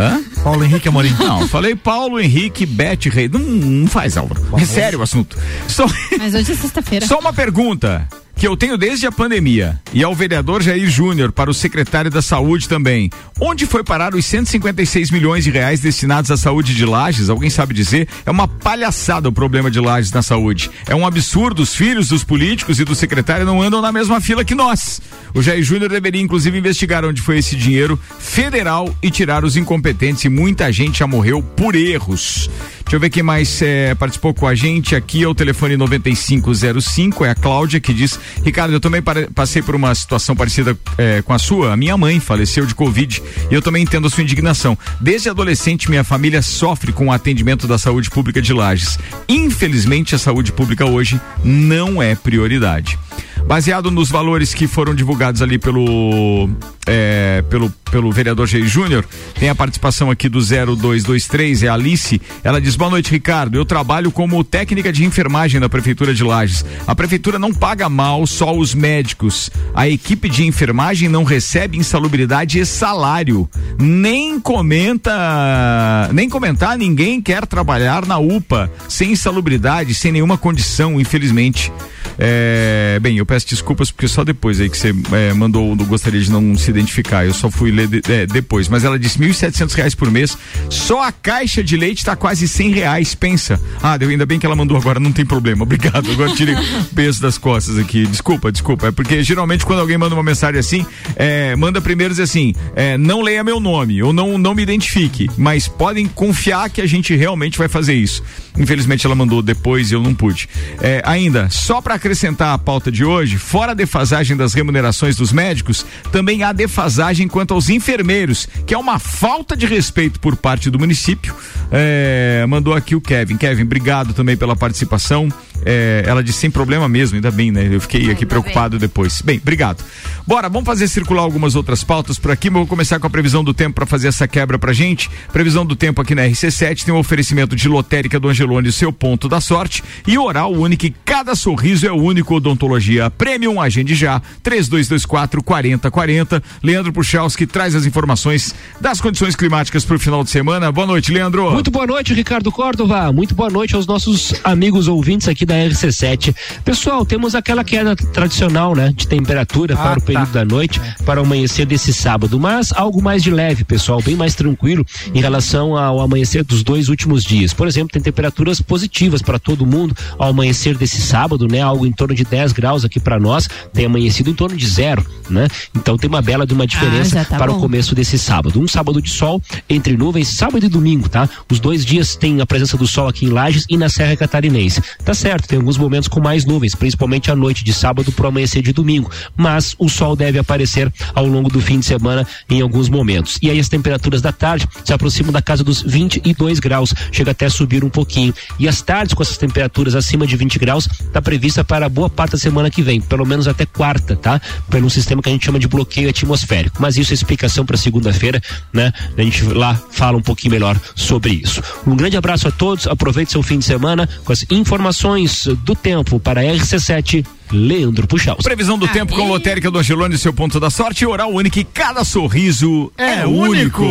Hã? Paulo Henrique Amorim. Não, falei Paulo Henrique Bete Reis. Não, não faz, Álvaro. É sério o assunto. Só, Mas hoje é sexta-feira. só uma pergunta. Que eu tenho desde a pandemia e ao vereador Jair Júnior para o secretário da Saúde também. Onde foi parar os 156 milhões de reais destinados à saúde de Lages? Alguém sabe dizer? É uma palhaçada o problema de Lages na saúde. É um absurdo. Os filhos dos políticos e do secretário não andam na mesma fila que nós. O Jair Júnior deveria inclusive investigar onde foi esse dinheiro federal e tirar os incompetentes e muita gente já morreu por erros. Deixa eu ver quem mais eh, participou com a gente aqui, é o telefone 9505, é a Cláudia que diz, Ricardo, eu também passei por uma situação parecida eh, com a sua, a minha mãe faleceu de Covid e eu também entendo a sua indignação. Desde adolescente, minha família sofre com o atendimento da saúde pública de Lages. Infelizmente, a saúde pública hoje não é prioridade. Baseado nos valores que foram divulgados ali pelo é, pelo, pelo vereador Jair Júnior, tem a participação aqui do 0223, é a Alice. Ela diz: Boa noite, Ricardo. Eu trabalho como técnica de enfermagem na Prefeitura de Lages. A Prefeitura não paga mal só os médicos. A equipe de enfermagem não recebe insalubridade e salário. Nem comenta, nem comentar, ninguém quer trabalhar na UPA sem insalubridade, sem nenhuma condição, infelizmente. É, bem, eu peço desculpas porque só depois aí que você é, mandou, gostaria de não se identificar. Eu só fui ler de- é, depois. Mas ela disse 1.700 reais por mês. Só a caixa de leite está quase 100 reais. Pensa. Ah, deu, ainda bem que ela mandou agora, não tem problema. Obrigado. Agora tirei peso das costas aqui. Desculpa, desculpa. É porque geralmente quando alguém manda uma mensagem assim, é, manda primeiro dizer assim: é, não leia meu nome ou não, não me identifique. Mas podem confiar que a gente realmente vai fazer isso. Infelizmente ela mandou depois e eu não pude. É, ainda, só para acrescentar a pauta de hoje, fora a defasagem das remunerações dos médicos, também há defasagem quanto aos enfermeiros, que é uma falta de respeito por parte do município. É, mandou aqui o Kevin. Kevin, obrigado também pela participação. É, ela disse sem problema mesmo, ainda bem, né? Eu fiquei aqui preocupado depois. Bem, obrigado. Bora, vamos fazer circular algumas outras pautas por aqui. mas Vou começar com a previsão do tempo para fazer essa quebra pra gente. Previsão do tempo aqui na RC7 tem um oferecimento de lotérica do Angelone, o seu ponto da sorte. E oral único, e cada sorriso é único. Odontologia Premium, agende já. 3224 4040. Leandro Puchalski traz as informações das condições climáticas para o final de semana. Boa noite, Leandro. Muito boa noite, Ricardo Córdova. Muito boa noite aos nossos amigos ouvintes aqui da RC7. Pessoal, temos aquela queda tradicional, né, de temperatura para o período da noite, para o amanhecer desse sábado, mas algo mais de leve, pessoal, bem mais tranquilo em relação ao amanhecer dos dois últimos dias. Por exemplo, tem temperaturas positivas para todo mundo ao amanhecer desse sábado, né, algo em torno de 10 graus aqui para nós, tem amanhecido em torno de zero, né? Então tem uma bela de uma diferença já tá para bom. o começo desse sábado. Um sábado de sol entre nuvens, sábado e domingo, tá? Os dois dias tem a presença do sol aqui em Lages e na Serra Catarinense. Tá certo, tem alguns momentos com mais nuvens, principalmente à noite de sábado pro amanhecer de domingo, mas o sol deve aparecer ao longo do fim de semana em alguns momentos. E aí as temperaturas da tarde se aproximam da casa dos 22 graus, chega até a subir um pouquinho. E as tardes com essas temperaturas acima de 20 graus tá prevista para boa parte da semana que vem, pelo menos até quarta, tá? Pelo sistema que a gente chama de bloqueio atmosférico. Mas isso é explicação para segunda-feira, né? A gente lá fala um pouquinho melhor sobre isso. Um grande abraço a todos, aproveite seu fim de semana com as informações do tempo para a RC7 Leandro Puxal. Previsão do tempo com lotérica do Angelone, seu ponto da sorte. Oral único e cada sorriso é, único.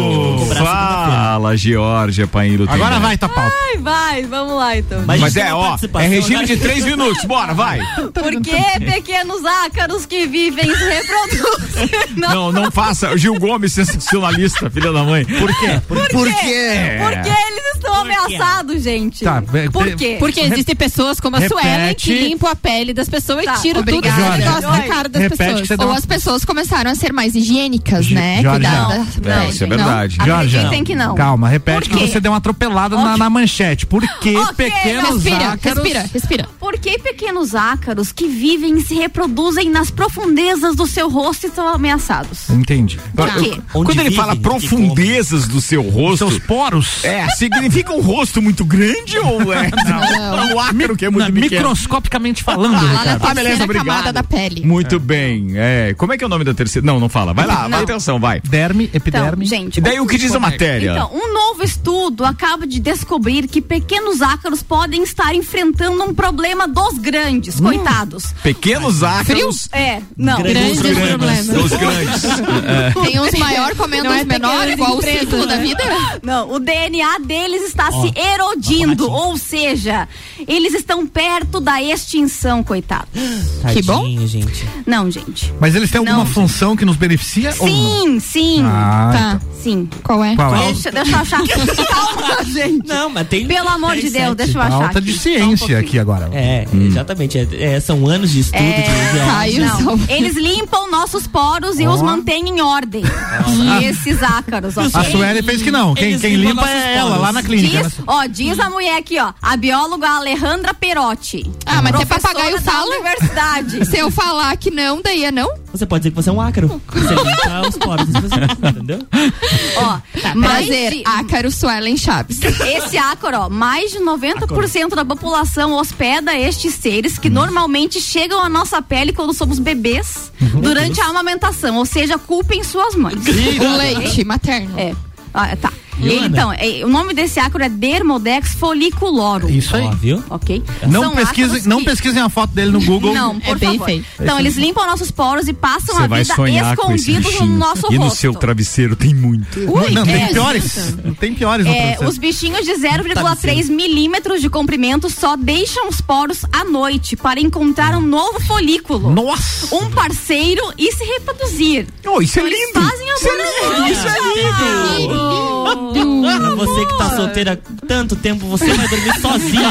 Fala, Georgia Painho. Agora vai, Tapau. Ai, vai, vamos lá então. Mas, é, ó, é regime de três minutos. Bora, vai. Por que pequenos ácaros que vivem se reproduzem? Não, não faça. Gil Gomes, sensacionalista, filha da mãe. Por quê? Por, quê? Porque eles estão ameaçados, gente. Tá, Por quê? Porque existem pessoas como a. Suelen que limpam a pele das pessoas Tá, e tiram tudo obrigada. esse negócio da Oi. cara das Repete que pessoas. Ou uma- as pessoas começaram a ser mais higiênicas, né? Jorge, não. da- É, isso é verdade. Jorge, Acreditem que não. Calma, repete que você deu uma atropelada na, na manchete. Por que Ok, pequenos Respira, ácaros... respira, respira. Por que pequenos ácaros que vivem e se reproduzem nas profundezas do seu rosto estão ameaçados? Entendi. Por quê? Quando ele fala profundezas do seu rosto. Seus poros? É, significa um rosto muito grande ou é Não. um ácaro que é muito Na- pequeno? microscopicamente falando, na Ricardo. Beleza, obrigado. camada da pele. Muito bem. É, como é que é o nome da terceira? Não, não fala. Vai lá, vai atenção, vai. Derme, Então, epiderme. gente. E daí o que diz a matéria? Então, um novo estudo acaba de descobrir que pequenos ácaros podem estar enfrentando um problema dos grandes, coitados. Pequenos ácaros. É, não. Grandes Grandes problemas. Os grandes. É. Tem uns maior comendo Não é os menor, pequenas igual o ciclo da né? vida. Não, o DNA deles está Ó, se erodindo, ou seja, eles estão perto da extinção, coitado. Que bom. Tadinho, gente. Não, gente. Mas eles têm alguma Não. função que nos beneficia? ou não? Sim, sim. Ah, Tá. Sim. Qual é? Qual é? Deixa, deixa eu achar. Calma, gente. Não, mas tem. Pelo amor de Deus, deixa eu achar. Falta de ciência aqui agora. É, exatamente. É, é, são anos de estudo É, de Caiu não. Eles limpam nossos poros e Ó. os mantêm em ordem. Esses ácaros, ok? A Sueli fez que não. Quem, quem limpa é ela, poros. lá na clínica. Diz, né? ó, diz a mulher aqui, ó, a bióloga Alejandra Perotti. Ah, mas é professora papagaio fala. Universidade. Se eu falar que não, daí é não? Você pode dizer que você é um ácaro. Você limpa os poros das pessoas, entendeu? ó, Tá, mais prazer, de- ácaro Suelen Chaves. Esse ácaro, ó, mais de 90% da população hospeda estes seres Hum. que normalmente chegam à nossa pele quando somos bebês Uhum. durante a amamentação, ou seja, culpem suas mães. O leite materno. É. Ah, tá. Joana. Então, é, o nome desse ácaro é Dermodex folliculorum. Isso aí. Ó, viu? Ok? Não, São ácaros não que- pesquisem a foto dele no Google. Não, por É bem favor. feio. Então, eles limpam nossos poros e passam Você a vai vida sonhar com esse escondidos no nosso E no rosto. seu travesseiro tem muito. Ui, não, tem é, piores. Tem piores no É, os bichinhos de 0,3 milímetros de comprimento só deixam os poros à noite para encontrar um novo folículo, Nossa! um parceiro e se reproduzir. Oh, isso é Eles lindo. fazem a Isso é lindo. Isso é lindo. Pra você que tá solteira há tanto tempo, você vai dormir sozinho.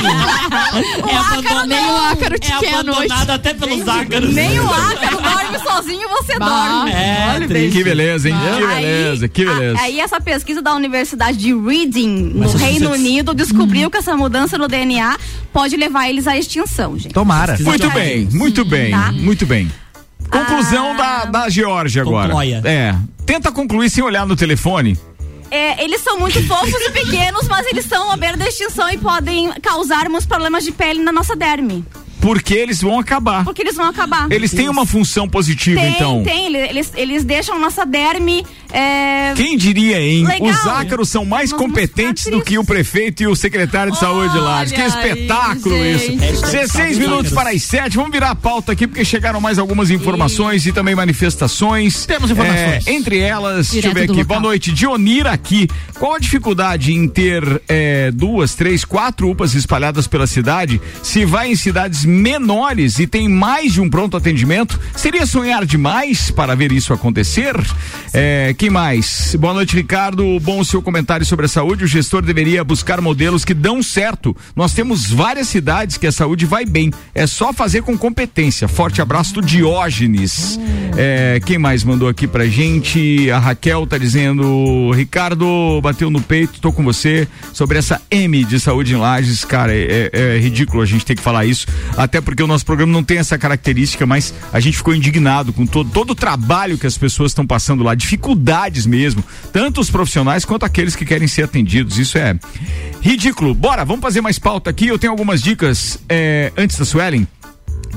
é abandonado, Nem o ácaro te é quer abandonado até pelos ácaros. Nem o ácaro dorme sozinho, você Bah. dorme. É, Olha. Que beleza, hein? Que Aí- beleza, que beleza. a- Aí essa pesquisa da Universidade de Reading, no Mas Reino você- Unido, descobriu que essa mudança no DNA pode levar eles à extinção, gente. Tomara. Muito bem, muito bem, Tá. muito bem. Conclusão Ah. da, da Georgia agora. Concloia. É. Tenta concluir sem olhar no telefone. É, eles são muito fofos e pequenos, mas eles são à beira da extinção e podem causar muitos problemas de pele na nossa derme. Porque eles vão acabar. Porque eles vão acabar. Eles têm uma função positiva, tem, então. tem. Eles, eles deixam nossa derme. É... Quem diria, hein? Legal. Os ácaros são mais Nós competentes do que o prefeito e o secretário de saúde lá. Que aí, espetáculo gente. isso. Hashtag 16 salve os minutos para as 7. Vamos virar a pauta aqui porque chegaram mais algumas informações e também manifestações. Temos informações. É, entre elas, deixa eu Direto ver aqui. local. Boa noite. Dionira aqui. Qual a dificuldade em ter é, duas, três, quatro UPAs espalhadas pela cidade? Se vai em cidades menores e tem mais de um pronto atendimento, seria sonhar demais para ver isso acontecer? É, quem mais? Boa noite, Ricardo. Bom seu comentário sobre a saúde. O gestor deveria buscar modelos que dão certo. Nós temos várias cidades que a saúde vai bem. É só fazer com competência. Forte abraço do Diógenes. É, quem mais mandou aqui pra gente? A Raquel tá dizendo: Ricardo, bateu no peito, tô com você. Sobre essa M de saúde em Lages, cara, é, é- é ridículo a gente ter que falar isso. Até porque o nosso programa não tem essa característica, mas a gente ficou indignado com todo, todo o trabalho que as pessoas estão passando lá, dificuldades mesmo, tanto os profissionais quanto aqueles que querem ser atendidos. Isso é ridículo. Bora, vamos fazer mais pauta aqui. Eu tenho algumas dicas é, antes da Suelen.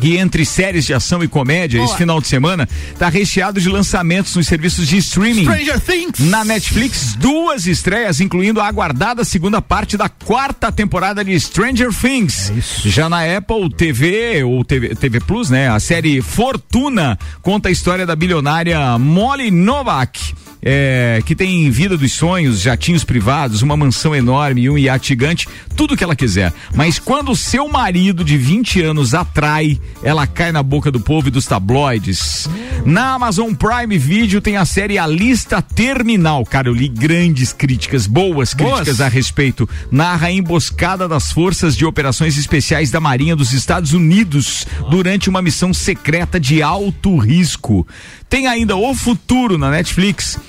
E entre séries de ação e comédia, esse final de semana tá recheado de lançamentos nos serviços de streaming. Stranger Things. Na Netflix, duas estreias, incluindo a aguardada segunda parte da quarta temporada de Stranger Things. Já na Apple TV ou TV, TV Plus, né? A série Fortuna conta a história da bilionária Molly Novak. É, que tem vida dos sonhos, jatinhos privados, uma mansão enorme e um iate gigante, tudo que ela quiser. Mas quando seu marido de 20 anos atrai, ela cai na boca do povo e dos tabloides. Na Amazon Prime Video tem a série A Lista Terminal. Cara, eu li grandes críticas, boas críticas a respeito. Narra a emboscada das forças de operações especiais da Marinha dos Estados Unidos durante uma missão secreta de alto risco. Tem ainda O Futuro na Netflix.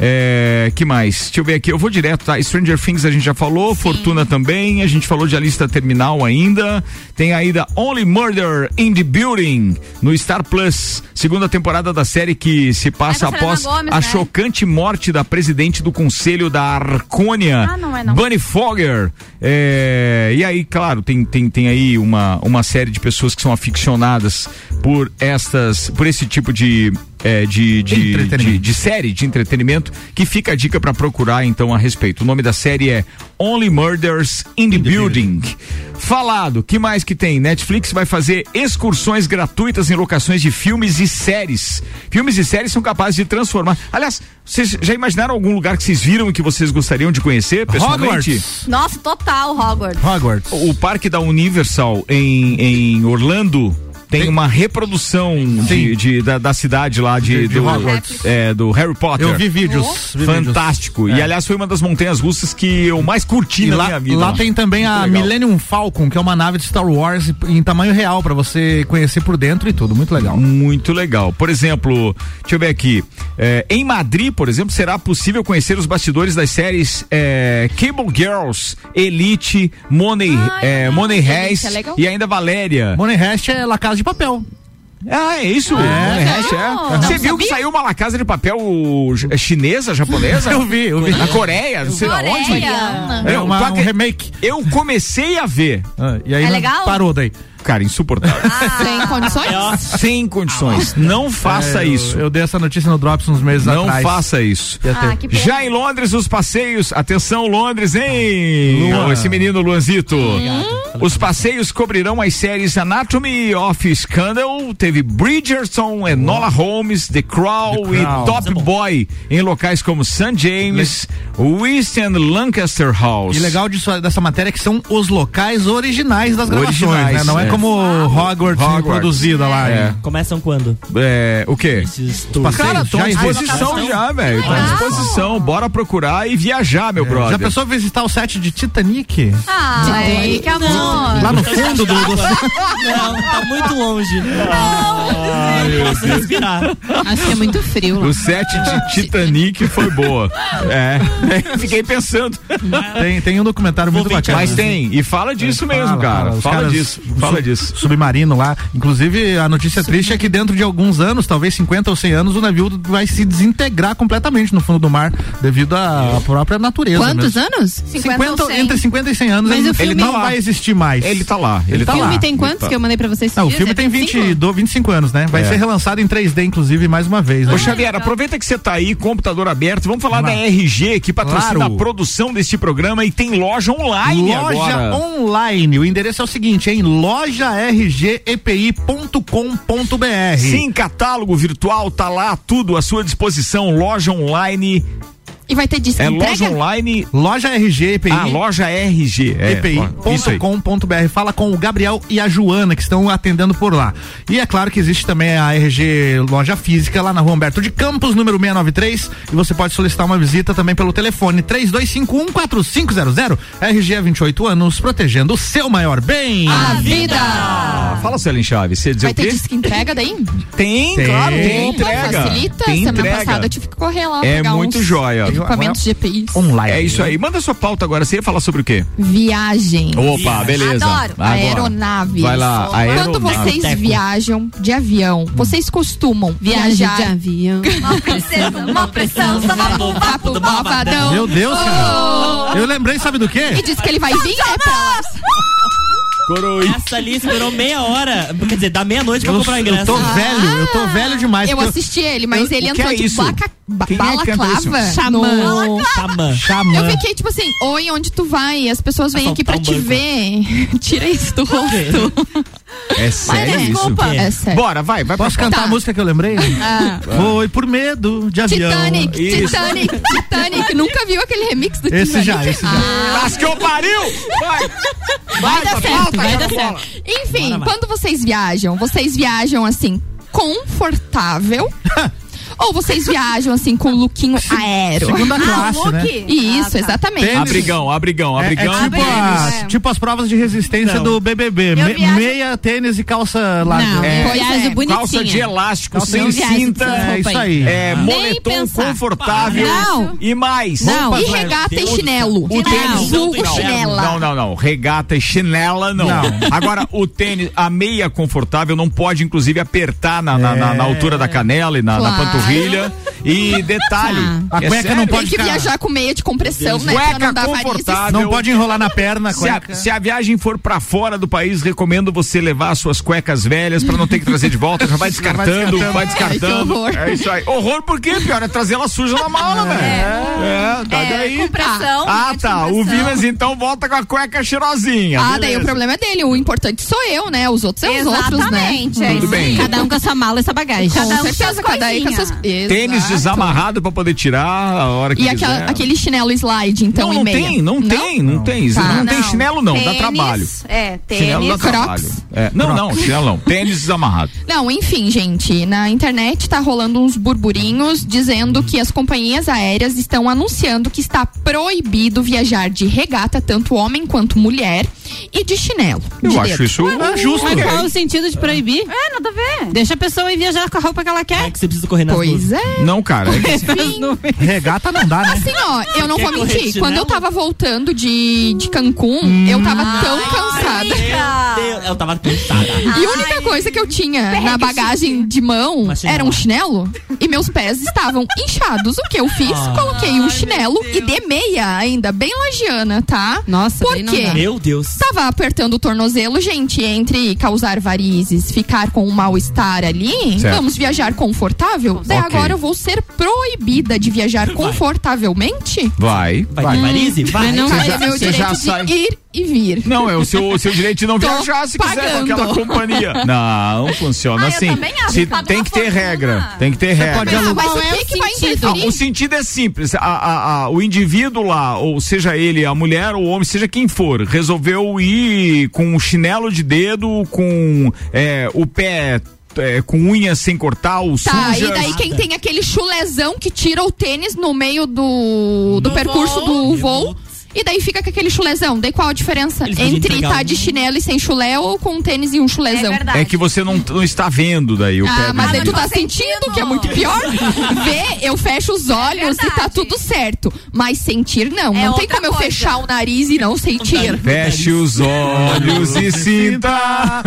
É, que mais? Deixa eu ver aqui, eu vou direto, tá? Stranger Things a gente já falou, Fortuna também, a gente falou de A Lista Terminal ainda. Tem ainda Only Murder in the Building no Star Plus, segunda temporada da série que se passa É após Gomez, a né? chocante morte da presidente do Conselho da Arcônia, Ah, não é não. Bunny Fogger. É, e aí, claro, tem, tem, tem aí uma, uma série de pessoas que são aficionadas por estas, por esse tipo de é, de, de, de, de série de entretenimento que fica a dica para procurar então a respeito. O nome da série é Only Murders in the, Building. Falado, que mais que tem? Netflix vai fazer excursões gratuitas em locações de filmes e séries. Filmes e séries são capazes de transformar. Aliás, vocês já imaginaram algum lugar que vocês viram e que vocês gostariam de conhecer pessoalmente? Hogwarts. Nossa, total, Hogwarts. Hogwarts. O parque da Universal em, em Orlando tem uma reprodução de, de- da, da cidade lá de, De- de do, Hogwarts. é, do Harry Potter. Eu vi vídeos, vi Fantástico. vídeos. E É. aliás foi uma das montanhas russas que eu mais curti E na lá, minha vida. lá tem também a Muito legal. Millennium Falcon, que é uma nave de Star Wars em tamanho real pra você conhecer por dentro e tudo. Muito legal. Muito legal. Por exemplo, deixa eu ver aqui. é, em Madrid, por exemplo, será possível conhecer os bastidores das séries é, Cable Girls, Elite, Money, é, Money Heist é e ainda Valéria. Money Heist é La Casa de Papel. Ah, é isso? É. Money Heist, é. Não Você viu que saiu uma La Casa de Papel é chinesa, japonesa? Eu vi, eu vi. Na Coreia, não sei da onde. Coreia. É Eu- uma- um remake. Eu comecei a ver. e aí É legal? parou daí. Cara, insuportável. Sem condições? Sem condições. Não faça É, eu- isso. Eu, dei essa notícia no Drops uns meses Não atrás. faça isso. Ah. Já em Londres, os passeios. Atenção, Londres, hein? Luan. Esse menino Luanzito. Os passeios cobrirão as séries Anatomy of Scandal, teve Bridgerton, Enola Holmes, The Crow, The e Crown. Top Boy em locais como St. James, West and Lancaster House. E legal disso, dessa matéria é que são os locais originais das gravações, Originais, né? Não é, é. Como Hogwarts, Hogwarts. produzida lá. É. Começam quando? É, o quê? Esses tours. Cara, tô à disposição existe. já, velho. Tô à disposição. Bora procurar e viajar, meu brother. Já pensou visitar o set de Titanic? Ai, que amor. Lá no fundo do. Não, tá muito longe. Não posso respirar. Acho que é muito frio lá. O set de Titanic foi boa. É. Fiquei pensando. Tem, tem um documentário muito bacana. Mas tem. E fala disso mesmo, cara. fala. Disso. Fala disso. Submarino lá. Inclusive, a notícia triste é que dentro de alguns anos, talvez 50 ou 100 anos, o navio vai se desintegrar completamente no fundo do mar devido à própria natureza. Quantos mesmo. anos? 50 ou 100. entre 50 e 100 anos, Mas ele, o filme- ele não vai existir mais. Ele tá lá. Ele Ele tá tá O lá. filme tem quantos tá- que eu mandei pra vocês? Não, o filme dias? tem É 20, do 25 anos, né? Vai É. ser relançado em 3D, inclusive, mais uma vez. Né? Ô Xavier, aproveita que você tá aí, computador aberto, vamos falar da RG que patrocina Claro. a produção deste programa e tem loja online Loja agora. online. O endereço é o seguinte, hein? lojargepi.com.br. Sim, catálogo virtual, tá lá tudo à sua disposição. Loja online. E vai ter disco É entrega? loja online. Loja RG EPI. Ah, loja RG. É. EPI.com.br. Fala com o Gabriel e a Joana, que estão atendendo por lá. E é claro que existe também a RG Loja Física, lá na rua Humberto de Campos, número 693. E você pode solicitar uma visita também pelo telefone 32514500. RG há 28 anos, protegendo o seu maior bem. A vida! Fala, Celine Chaves, você dizer Vai o quê? ter disco entrega daí? Tem, Tem. claro, tem entrega. Facilita. Tem Semana entrega. passada eu tive que correr lá É pegar muito uns joia. Equipamentos GPI. Online. É isso aí. Manda sua pauta agora. Você ia falar sobre o quê? Viagem. Opa, beleza. Adoro. Agora. Aeronaves. Vai lá, Quando aeronave. vocês Teco. viajam de avião, vocês costumam viajar de avião. Uma princesa, uma pressão, uma Papo, malvadão. Meu Deus, cara. Eu lembrei, sabe do E quê? diz que ele vai vir é pra lá. Coroí. Essa ali esperou meia hora. Quer dizer, da meia-noite pra Eu, comprar o eu ingresso. tô velho, eu tô velho demais. Eu assisti ele, mas Eu- ele entrou é de isso? baca, ba- Quem é balaclava. isso? Xamã. Xamã. Xamã. Eu fiquei tipo assim, oi, onde tu vai? As pessoas vêm aqui pra Assaltar te um banco. ver. Tira isso do rosto. É sério isso? desculpa. É sério. Bora, vai, vai Posso cantar Tá. a música que eu lembrei? Ah. Foi por medo de avião. Titanic, Isso. Titanic, Titanic. Nunca viu aquele remix do Esse Titanic? já, esse já. Ah, Mas que eu pariu! Vai! vai dar vai dar certo. Enfim, Bora, quando vocês viajam, vocês viajam assim, confortável. Ou vocês viajam assim com lookinho aéreo? Segunda Ah, classe, look? né? Isso, Ah, tá. exatamente. Tênis. Abrigão, abrigão, É, é abrigão. tipo, as, É. tipo as provas de resistência Não. do BBB. Me- viajo- Meia, tênis e calça larga. Não, É, é. bonitinha. Calça de elástico, Calça sem cinta. É isso aí. É, moletom confortável. Não. E mais. Não, e regata e chinelo. O tênis. Azul Não, chinela. Não, não, não. Regata e chinela, não. Não. Agora, o tênis, a meia confortável não pode, inclusive, apertar na, na, na- na altura da canela e na, na Claro. panturrilha. Panturrilha. E detalhe, A é cueca sério, não Tem pode que ficar- viajar com meia de compressão, né? Cueca pra não confortável. Não pode enrolar na perna a Se a, se a viagem for pra fora do país, recomendo você levar as suas cuecas velhas pra não ter que trazer de volta. Já vai descartando, vai descartando. Ai, que horror. é isso aí. Horror por quê? Pior é trazer ela suja na mala, velho. É, tá daí. compressão, Ah, tá. O. Vilas então volta com a cueca cheirosinha. Ah, daí beleza. o problema é dele. O importante sou eu, né? Os outros é os outros, né? Exatamente, é Tudo bem. Cada um com a sua mala e sua bagagem. Com Cada um com certeza, suas cada aí com coisinhas. Suas... Tênis Exato. desamarrado pra poder tirar a hora que E quiser. aquela- aquele chinelo slide, então, não, e não tem, não, tem, não tem. Tá. Não, tem chinelo não, dá Tênis, trabalho. É, Chinelo dá tênis. trabalho. É, não, não, chinelo não. Tênis desamarrado. Não, enfim, gente, na internet tá rolando uns burburinhos dizendo que as companhias aéreas estão anunciando que está proibido viajar de regata, tanto homem quanto mulher, e de chinelo. Eu de acho dedo. isso Ah, justo. Mas qual é o sentido de proibir? É, nada a ver. Deixa a pessoa ir viajar com a roupa que ela quer. É que você precisa correr nas Pois nuvens. é. Não, cara. É que Enfim, Regata não dá, né? assim, ó, eu não quer vou correr mentir. Quando eu chinelo? tava voltando de, de Cancún, eu tava tão cansada. Deus, Eu tava cansada. E a única coisa que eu tinha na bagagem de mão Uma chinela. era um chinelo e meus pés estavam inchados. O que eu fiz? Coloquei um chinelo e de meia ainda, bem lagiana, tá? Nossa, Por daí não quê? dá. Meu Deus. Tava apertando o tornozelo, gente, entre causar varizes, ficar com um mal-estar ali, Certo. vamos viajar confortável? Daí Ok. agora eu vou ser proibida de viajar confortavelmente? Vai. Vai, de Marise? Vai. Mas não Você vai já- É meu direito já de sai. ir e vir. Não, é o seu, o seu direito de não Tô viajar se quiser com pagando. aquela companhia. Não, não funciona Ah, assim. acho, Se- tem que ter fortuna. regra. Tem que ter regra. pode Ah, alugar. mas o é que, o que vai sentido? Ah, o sentido é simples. A- a- a- o indivíduo lá, ou seja ele, a mulher ou o homem, seja quem for, resolveu ir com um chinelo de dedo, com é, o pé é, com unhas sem cortar, ou Tá, sujas. e daí quem tem aquele chulezão que tira o tênis no meio do, do Do percurso voo. do voo. E daí fica com aquele chulezão. Daí qual a diferença entre estar um- de chinelo e sem chulé ou com um tênis e um chulezão? É. É que você não, não está vendo daí o pé Ah, do mas aí tu tá sentindo que é muito pior? Vê, eu fecho os olhos e tá tudo certo. Mas sentir, não. É não tem como eu coisa. fechar o nariz e não sentir. Feche os olhos e sinta.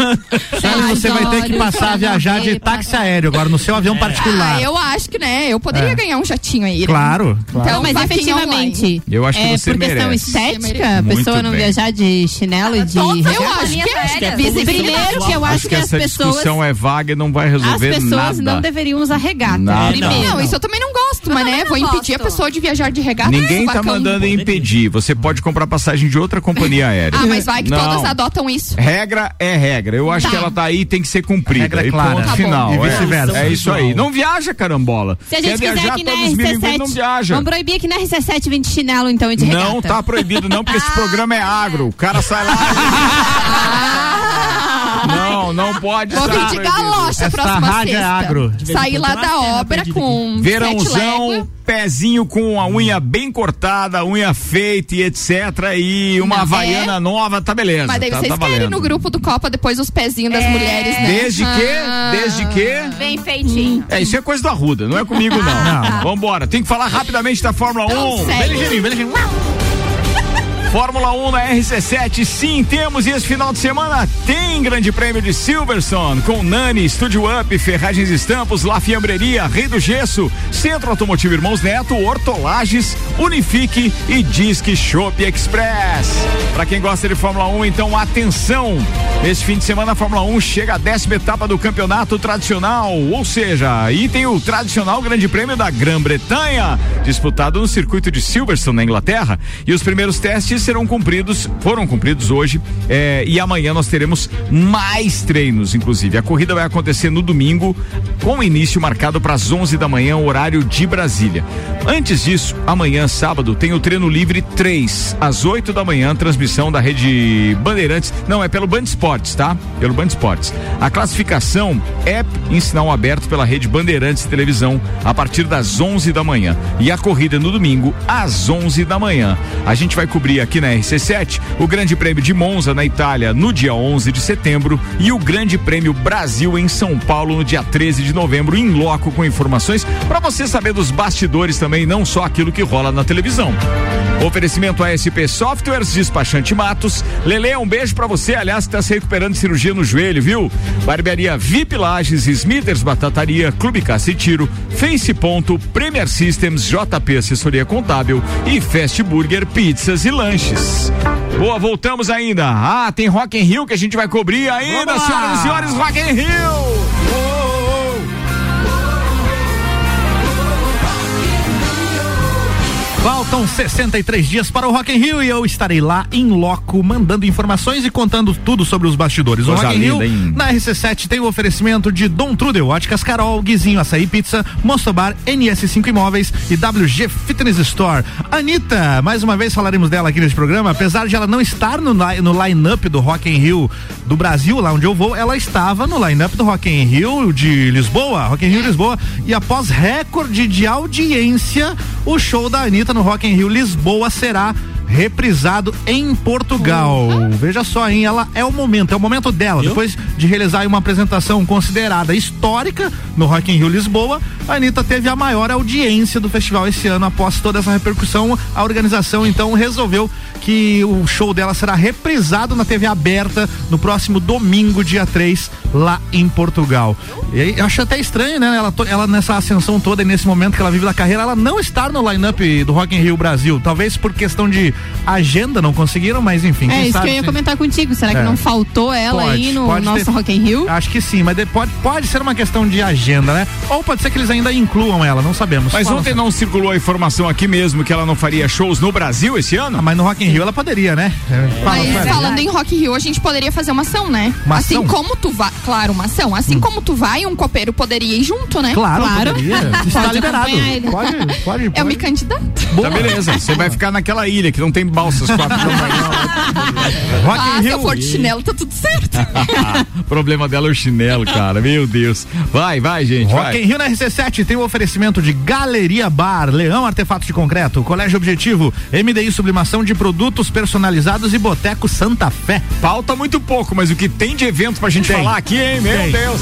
Sabe, você vai ter que passar a viajar de táxi aéreo agora no seu avião particular. Ah, eu acho que, né? Eu poderia É. ganhar um jatinho aí. né? Claro, claro. Então, Mas efetivamente, Eu acho que é você merece. Estética, a pessoa não bem. viajar de chinelo e de as? Eu acho que é. Primeiro que eu acho, Acho que que as pessoas discussão é vaga e não vai as resolver pessoas nada. não deveriam usar regata. Nada. Primeiro. Não, isso eu também não gosto, mas né? Vou impedir a gosto. pessoa de viajar de regata. Ninguém tá mandando impedir. Você pode comprar passagem de outra companhia aérea. Ah, mas vai que Não. todas adotam isso. Regra é regra. Eu acho Tá. que ela tá aí e tem que ser cumprida. Regra é e clara. ponto Tá final. E É. vice-versa. É, isso aí. Não viaja, carambola. Se a gente Quer quiser viajar aqui na todos os bilíngues, não RC7, viaja. vamos proibir aqui na RC7 vir de chinelo então e de regata. Não tá proibido não, porque esse programa é agro. O cara sai lá. não, não pode Vou estar proibido. galocha Essa próxima rádio é sexta. agro. Vez em Sair lá da obra com Verãozão, pezinho com a unha bem cortada, unha feita e etc. E uma Não, havaiana nova, tá beleza. Mas daí tá, vocês tá querem no grupo do Copa depois os pezinhos das mulheres, né? Desde que? Ah. Desde que? Bem feitinho. É, isso é coisa da Ruda, não é comigo não. Não. Vambora, tem que falar rapidamente da Fórmula 1. sério. Bem ligeirinho, bem ligeirinho. Fórmula 1 na RC7, sim, temos. E esse final de semana tem Grande Prêmio de Silverstone com Nani, Studio Up, Ferragens Estampos, La Fiambreria, Rei do Gesso, Centro Automotivo Irmãos Neto, Hortolages, Unifique e Disque Shop Express. Para quem gosta de Fórmula 1, então atenção! Esse fim de semana a Fórmula 1 chega à décima etapa do campeonato tradicional, ou seja, aí tem o tradicional Grande Prêmio da Grã-Bretanha, disputado no circuito de Silverstone, na Inglaterra. E os primeiros testes serão cumpridos, foram cumpridos hoje, eh, e amanhã nós teremos mais treinos, inclusive. A corrida vai acontecer no domingo, com início marcado para as 11 da manhã, horário de Brasília. Antes disso, amanhã, sábado, tem o treino livre 3, às 8 da manhã, transmissão da rede Bandeirantes. Não, é pelo Band Esportes, tá? Pelo Band Esportes. A classificação é em sinal aberto pela rede Bandeirantes de Televisão a partir das 11 da manhã. E a corrida no domingo, às 11 da manhã. A gente vai cobrir aqui na RC7 o Grande Prêmio de Monza, na Itália, no dia 11 de setembro, e o Grande Prêmio Brasil em São Paulo, no dia 13 de novembro, em loco com informações para você saber dos bastidores também, não só aquilo que rola na televisão. Oferecimento ASP Softwares, despachante Matos. Lele, um beijo pra você, aliás, que tá se recuperando de cirurgia no joelho, viu? Barbearia VIP Lages, Smithers Batataria, Clube Caça e Tiro, Face Ponto, Premier Systems, JP Assessoria Contábil e Fast Burger Pizzas e Lanches. Boa, voltamos ainda. Ah, tem Rock in Rio que a gente vai cobrir ainda, senhoras e senhores, Rock in Rio! Faltam 63 dias para o Rock in Rio e eu estarei lá em loco, mandando informações e contando tudo sobre os bastidores. Coisa o Rock in Rio, hein? na RC7 tem o oferecimento de Dom Trudel, Óticas Carol, Guizinho Açaí Pizza, Mostobar, NS5 Imóveis e WG Fitness Store. Anitta, mais uma vez falaremos dela aqui nesse programa, apesar de ela não estar no, no line-up do Rock in Rio do Brasil, lá onde eu vou, ela estava no line-up do Rock in Rio de Lisboa, Rock in Rio Lisboa, e após recorde de audiência, o show da Anitta no Rock in Rio Lisboa será reprisado em Portugal. Veja só, hein? Ela é o momento, é o momento dela. Depois de realizar uma apresentação considerada histórica no Rock in Rio Lisboa, a Anitta teve a maior audiência do festival esse ano. Após toda essa repercussão, a organização então resolveu que o show dela será reprisado na TV aberta no próximo domingo, dia 3, lá em Portugal. E aí, eu acho até estranho, né? Ela, ela nessa ascensão toda e nesse momento que ela vive da carreira, ela não estar no line-up do Rock in Rio Brasil. Talvez por questão de agenda não conseguiram, mas enfim. É quem isso sabe que eu ia se- comentar contigo. Será que É. não faltou ela Pode, aí no pode nosso ter- Rock in Rio? Acho que sim, mas de- pode, pode ser uma questão de agenda, né? Ou pode ser que eles ainda incluam ela, não sabemos. Mas Fala, ontem não circulou a informação aqui mesmo que ela não faria shows no Brasil esse ano? Ah, mas no Rock in Rio ela poderia, né? É, fala, Mas falando em Rock in Rio, a gente poderia fazer uma ação, né? Uma assim ação? como tu vai. Claro, uma ação. Assim como tu vai, um copeiro poderia ir junto, né? Claro, poderia. Está Pode liberado. ele. Pode, pode, Eu me candidato. Tá beleza, você vai ficar naquela ilha que não tem balsas quatro Rock ah, in se Rio. eu for de chinelo, tá tudo certo. O problema dela é o chinelo, cara. Meu Deus. Vai, vai, gente. Rock vai. in Rio na RC7 tem o oferecimento de Galeria Bar, Leão Artefatos de Concreto, Colégio Objetivo, MDI Sublimação de Produtos Personalizados e Boteco Santa Fé. Falta muito pouco, mas o que tem de evento pra gente Tem. falar aqui, hein? Meu Tem. Deus.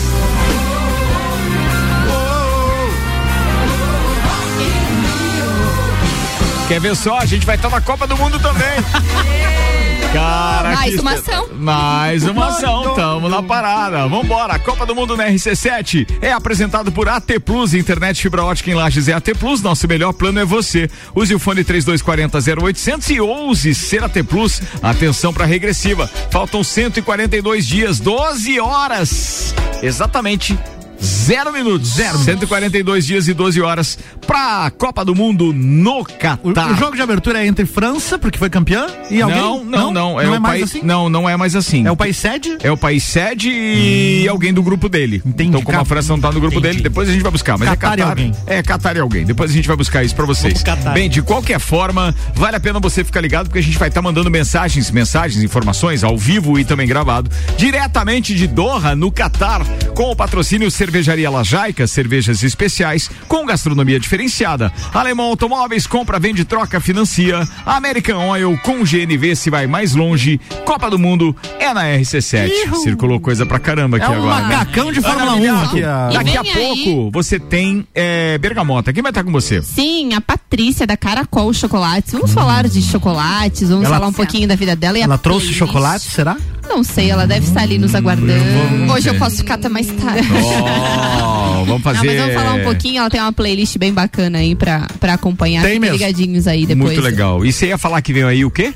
Quer ver só? A gente vai estar na Copa do Mundo também. Cara, Mais uma ação. Mais uma ação, tamo na parada. Vambora, Copa do Mundo na RC7 é apresentado por AT Plus, internet fibra ótica em Lages é AT Plus, nosso melhor plano é você. Use o fone 3240 0800 e ouse ser AT Plus. Atenção para regressiva. Faltam 142 dias, 12 horas. Exatamente. Zero minutos. Zero. 142 dias e 12 horas pra Copa do Mundo no O, Catar. o jogo de abertura é entre França, porque foi campeã, e alguém. Não, não, não. É, não o é mais país, assim? Não, não é mais assim. É o país sede? É o país sede e alguém do grupo dele. Então, como a França não tá no grupo Entendi. dele, depois a gente vai buscar. Mas Catar é Catar. alguém. É Catar e alguém. Depois a gente vai buscar isso pra vocês. Bem, de qualquer forma, vale a pena você ficar ligado porque a gente vai estar mandando mensagens, mensagens, informações ao vivo e também gravado, diretamente de Doha, no Catar, com o patrocínio Cervejaria Lajaica, cervejas especiais com gastronomia diferenciada. Alemão Automóveis, compra, vende, troca, financia. American Oil com GNV se vai mais longe. Copa do Mundo é na RC7. Circulou coisa pra caramba aqui É um agora. né? macacão de Fórmula Ana 1 Miliaco, aqui, a- Daqui a aí- pouco você tem é, Bergamota. Quem vai estar com você? Sim, a Patrícia da Caracol Chocolates. Vamos falar de chocolates, vamos Ela- falar um pouquinho da vida dela. E a Ela trouxe chocolate, será? Não sei, ela deve estar ali nos aguardando. Hoje eu posso ficar até mais tarde. Oh, vamos Não, fazer. mas vamos falar um pouquinho, ela tem uma playlist bem bacana aí pra, pra acompanhar. Tem mesmo. ligadinhos aí depois. Muito legal. E você ia falar que veio aí o quê?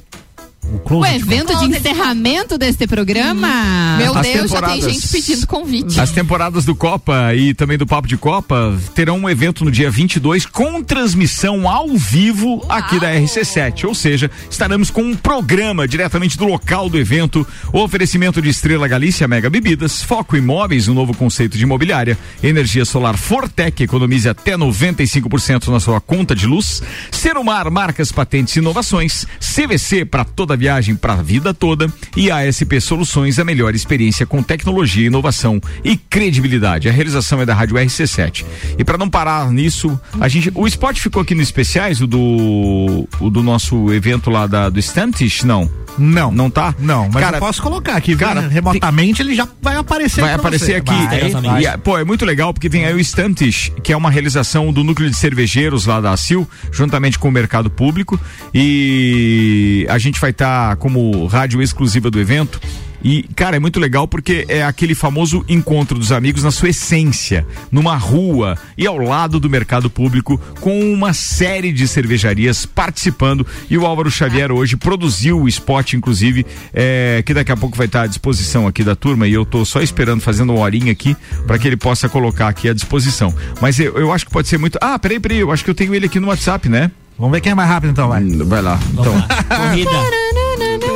O O evento de encerramento deste programa. Meu As Deus, já tem temporadas. gente pedindo convite. As temporadas do Copa e também do Papo de Copa terão um evento no dia 22 com transmissão ao vivo aqui da RC7. Ou seja, estaremos com um programa diretamente do local do evento. O oferecimento de Estrela Galícia Mega Bebidas, Foco Imóveis, um novo conceito de imobiliária, energia solar Fortec, economize até 95% na sua conta de luz. Serumar, marcas, patentes e inovações. CVC para toda viagem para a vida toda e ASP Soluções, a melhor experiência com tecnologia, inovação e credibilidade. A realização é da Rádio RC7. E para não parar nisso, a gente, o esporte ficou aqui no especiais, o do, o do nosso evento lá da, do Stantish, não? Não. Não tá? Não, mas Cara, eu posso colocar aqui, cara, remotamente ele já vai aparecer Vai aparecer você. aqui. Vai, E, e, pô, é muito legal porque tem aí o Estantes, que é uma realização do núcleo de cervejeiros lá da ACIL, juntamente com o mercado público. E a gente vai estar como rádio exclusiva do evento. E, cara, é muito legal porque é aquele famoso encontro dos amigos na sua essência, numa rua e ao lado do mercado público, com uma série de cervejarias participando. E o Álvaro Xavier hoje produziu o spot, inclusive, é, que daqui a pouco vai estar à disposição aqui da turma. E eu tô só esperando, fazendo uma horinha aqui, para que ele possa colocar aqui à disposição. Mas eu, eu acho que pode ser muito. Ah, peraí, peraí, eu acho que eu tenho ele aqui no WhatsApp, né? Vamos ver quem é mais rápido então, vai. Vai lá. Então. Corrida.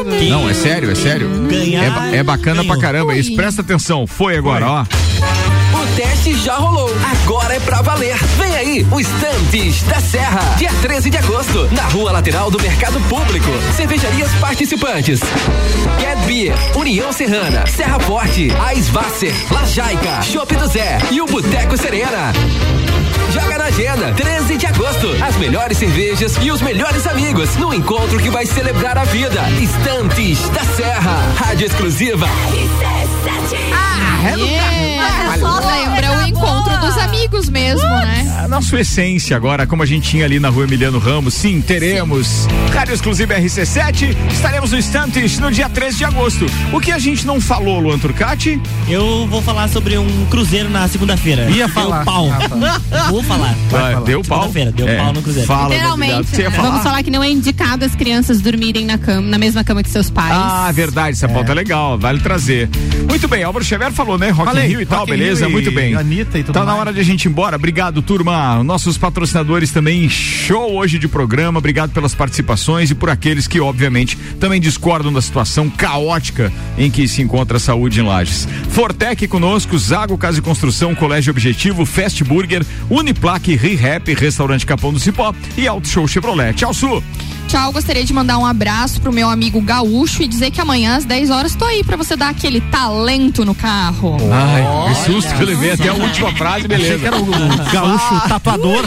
Não, é sério, é sério. Ganhar, É, é bacana pra caramba isso. Presta atenção. Foi agora, ó. O teste já rolou, agora é pra valer. Vem aí, o Estantes da Serra. Dia 13 de agosto, na rua lateral do Mercado Público. Cervejarias participantes: Cat Beer, União Serrana, Serra Forte, Aisvasser, La Jaica, Chopp do Zé e o Boteco Serena. Joga na agenda, 13 de agosto. As melhores cervejas e os melhores amigos no encontro que vai celebrar a vida. Estantes da Serra. Rádio exclusiva. Ah, Lembra o encontro dos amigos mesmo, né? Na sua essência agora, como a gente tinha ali na rua Emiliano Ramos, sim, teremos Rádio Exclusiva RC7, estaremos no Estantes no dia 13 de agosto. O que a gente não falou, Luan Turcati? Eu vou falar sobre um cruzeiro na segunda-feira. Ia Deu falar. pau. Vou falar. Vai, deu pau? Segunda-feira, deu É, pau no cruzeiro. fala, Literalmente. Né? falar? Vamos falar que não é indicado as crianças dormirem na cama, na mesma cama que seus pais. Ah, verdade, essa pauta é legal, vale trazer. Muito bem, Álvaro Xavier falou, né? Rock Falei, Rio e tal, Rock beleza? E Muito bem. Anitta e tudo Tá na mais. hora de a gente ir embora. Obrigado, turma. Nossos patrocinadores também. Show hoje de programa. Obrigado pelas participações e por aqueles que, obviamente, também discordam da situação caótica em que se encontra a saúde em Lages. Fortec conosco, Zago Casa e Construção, Colégio Objetivo, Fast Burger, Uniplaque, ReHap, Restaurante Capão do Cipó e Auto Show Chevrolet. Tchau, Su. Tchau, gostaria de mandar um abraço pro meu amigo Gaúcho e dizer que amanhã às 10 horas tô aí pra você dar aquele talento no carro. Ai, que susto que eu levei até a última frase, beleza. Achei que era o, o gaúcho tatuador.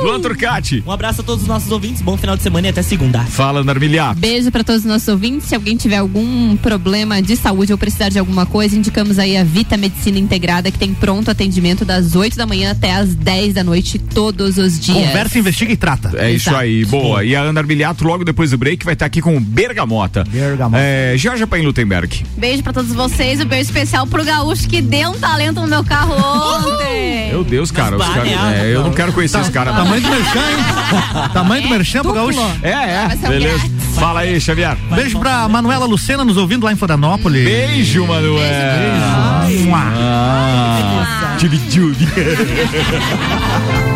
Luan Turcati. Um abraço a todos os nossos ouvintes, bom final de semana e até segunda. Fala, Narmilhato. Beijo para todos os nossos ouvintes. Se alguém tiver algum problema de saúde ou precisar de alguma coisa, indicamos aí a Vita Medicina Integrada, que tem pronto atendimento das 8 da manhã até as 10 da noite, todos os dias. Conversa, investiga e trata. É isso Exato. aí, boa. E a Ana Armiliato, logo depois do break, vai estar aqui com o Bergamota. Bergamota. É, Jorge Paim Lutemberg. Beijo pra todos vocês, um beijo especial pro Gaúcho que deu um talento no meu carro ontem. Meu Deus, cara. Os caras- é, eu não quero conhecer Tá, esse cara. não. Tamanho do merchan, hein? Tamanho do merchan pro gaúcho. É, é. Beleza. Fala aí, Xavier. Beijo pra Manuela Lucena nos ouvindo lá em Florianópolis. Beijo, Manuel. Beijo. Ah, Tchuli, tchuli.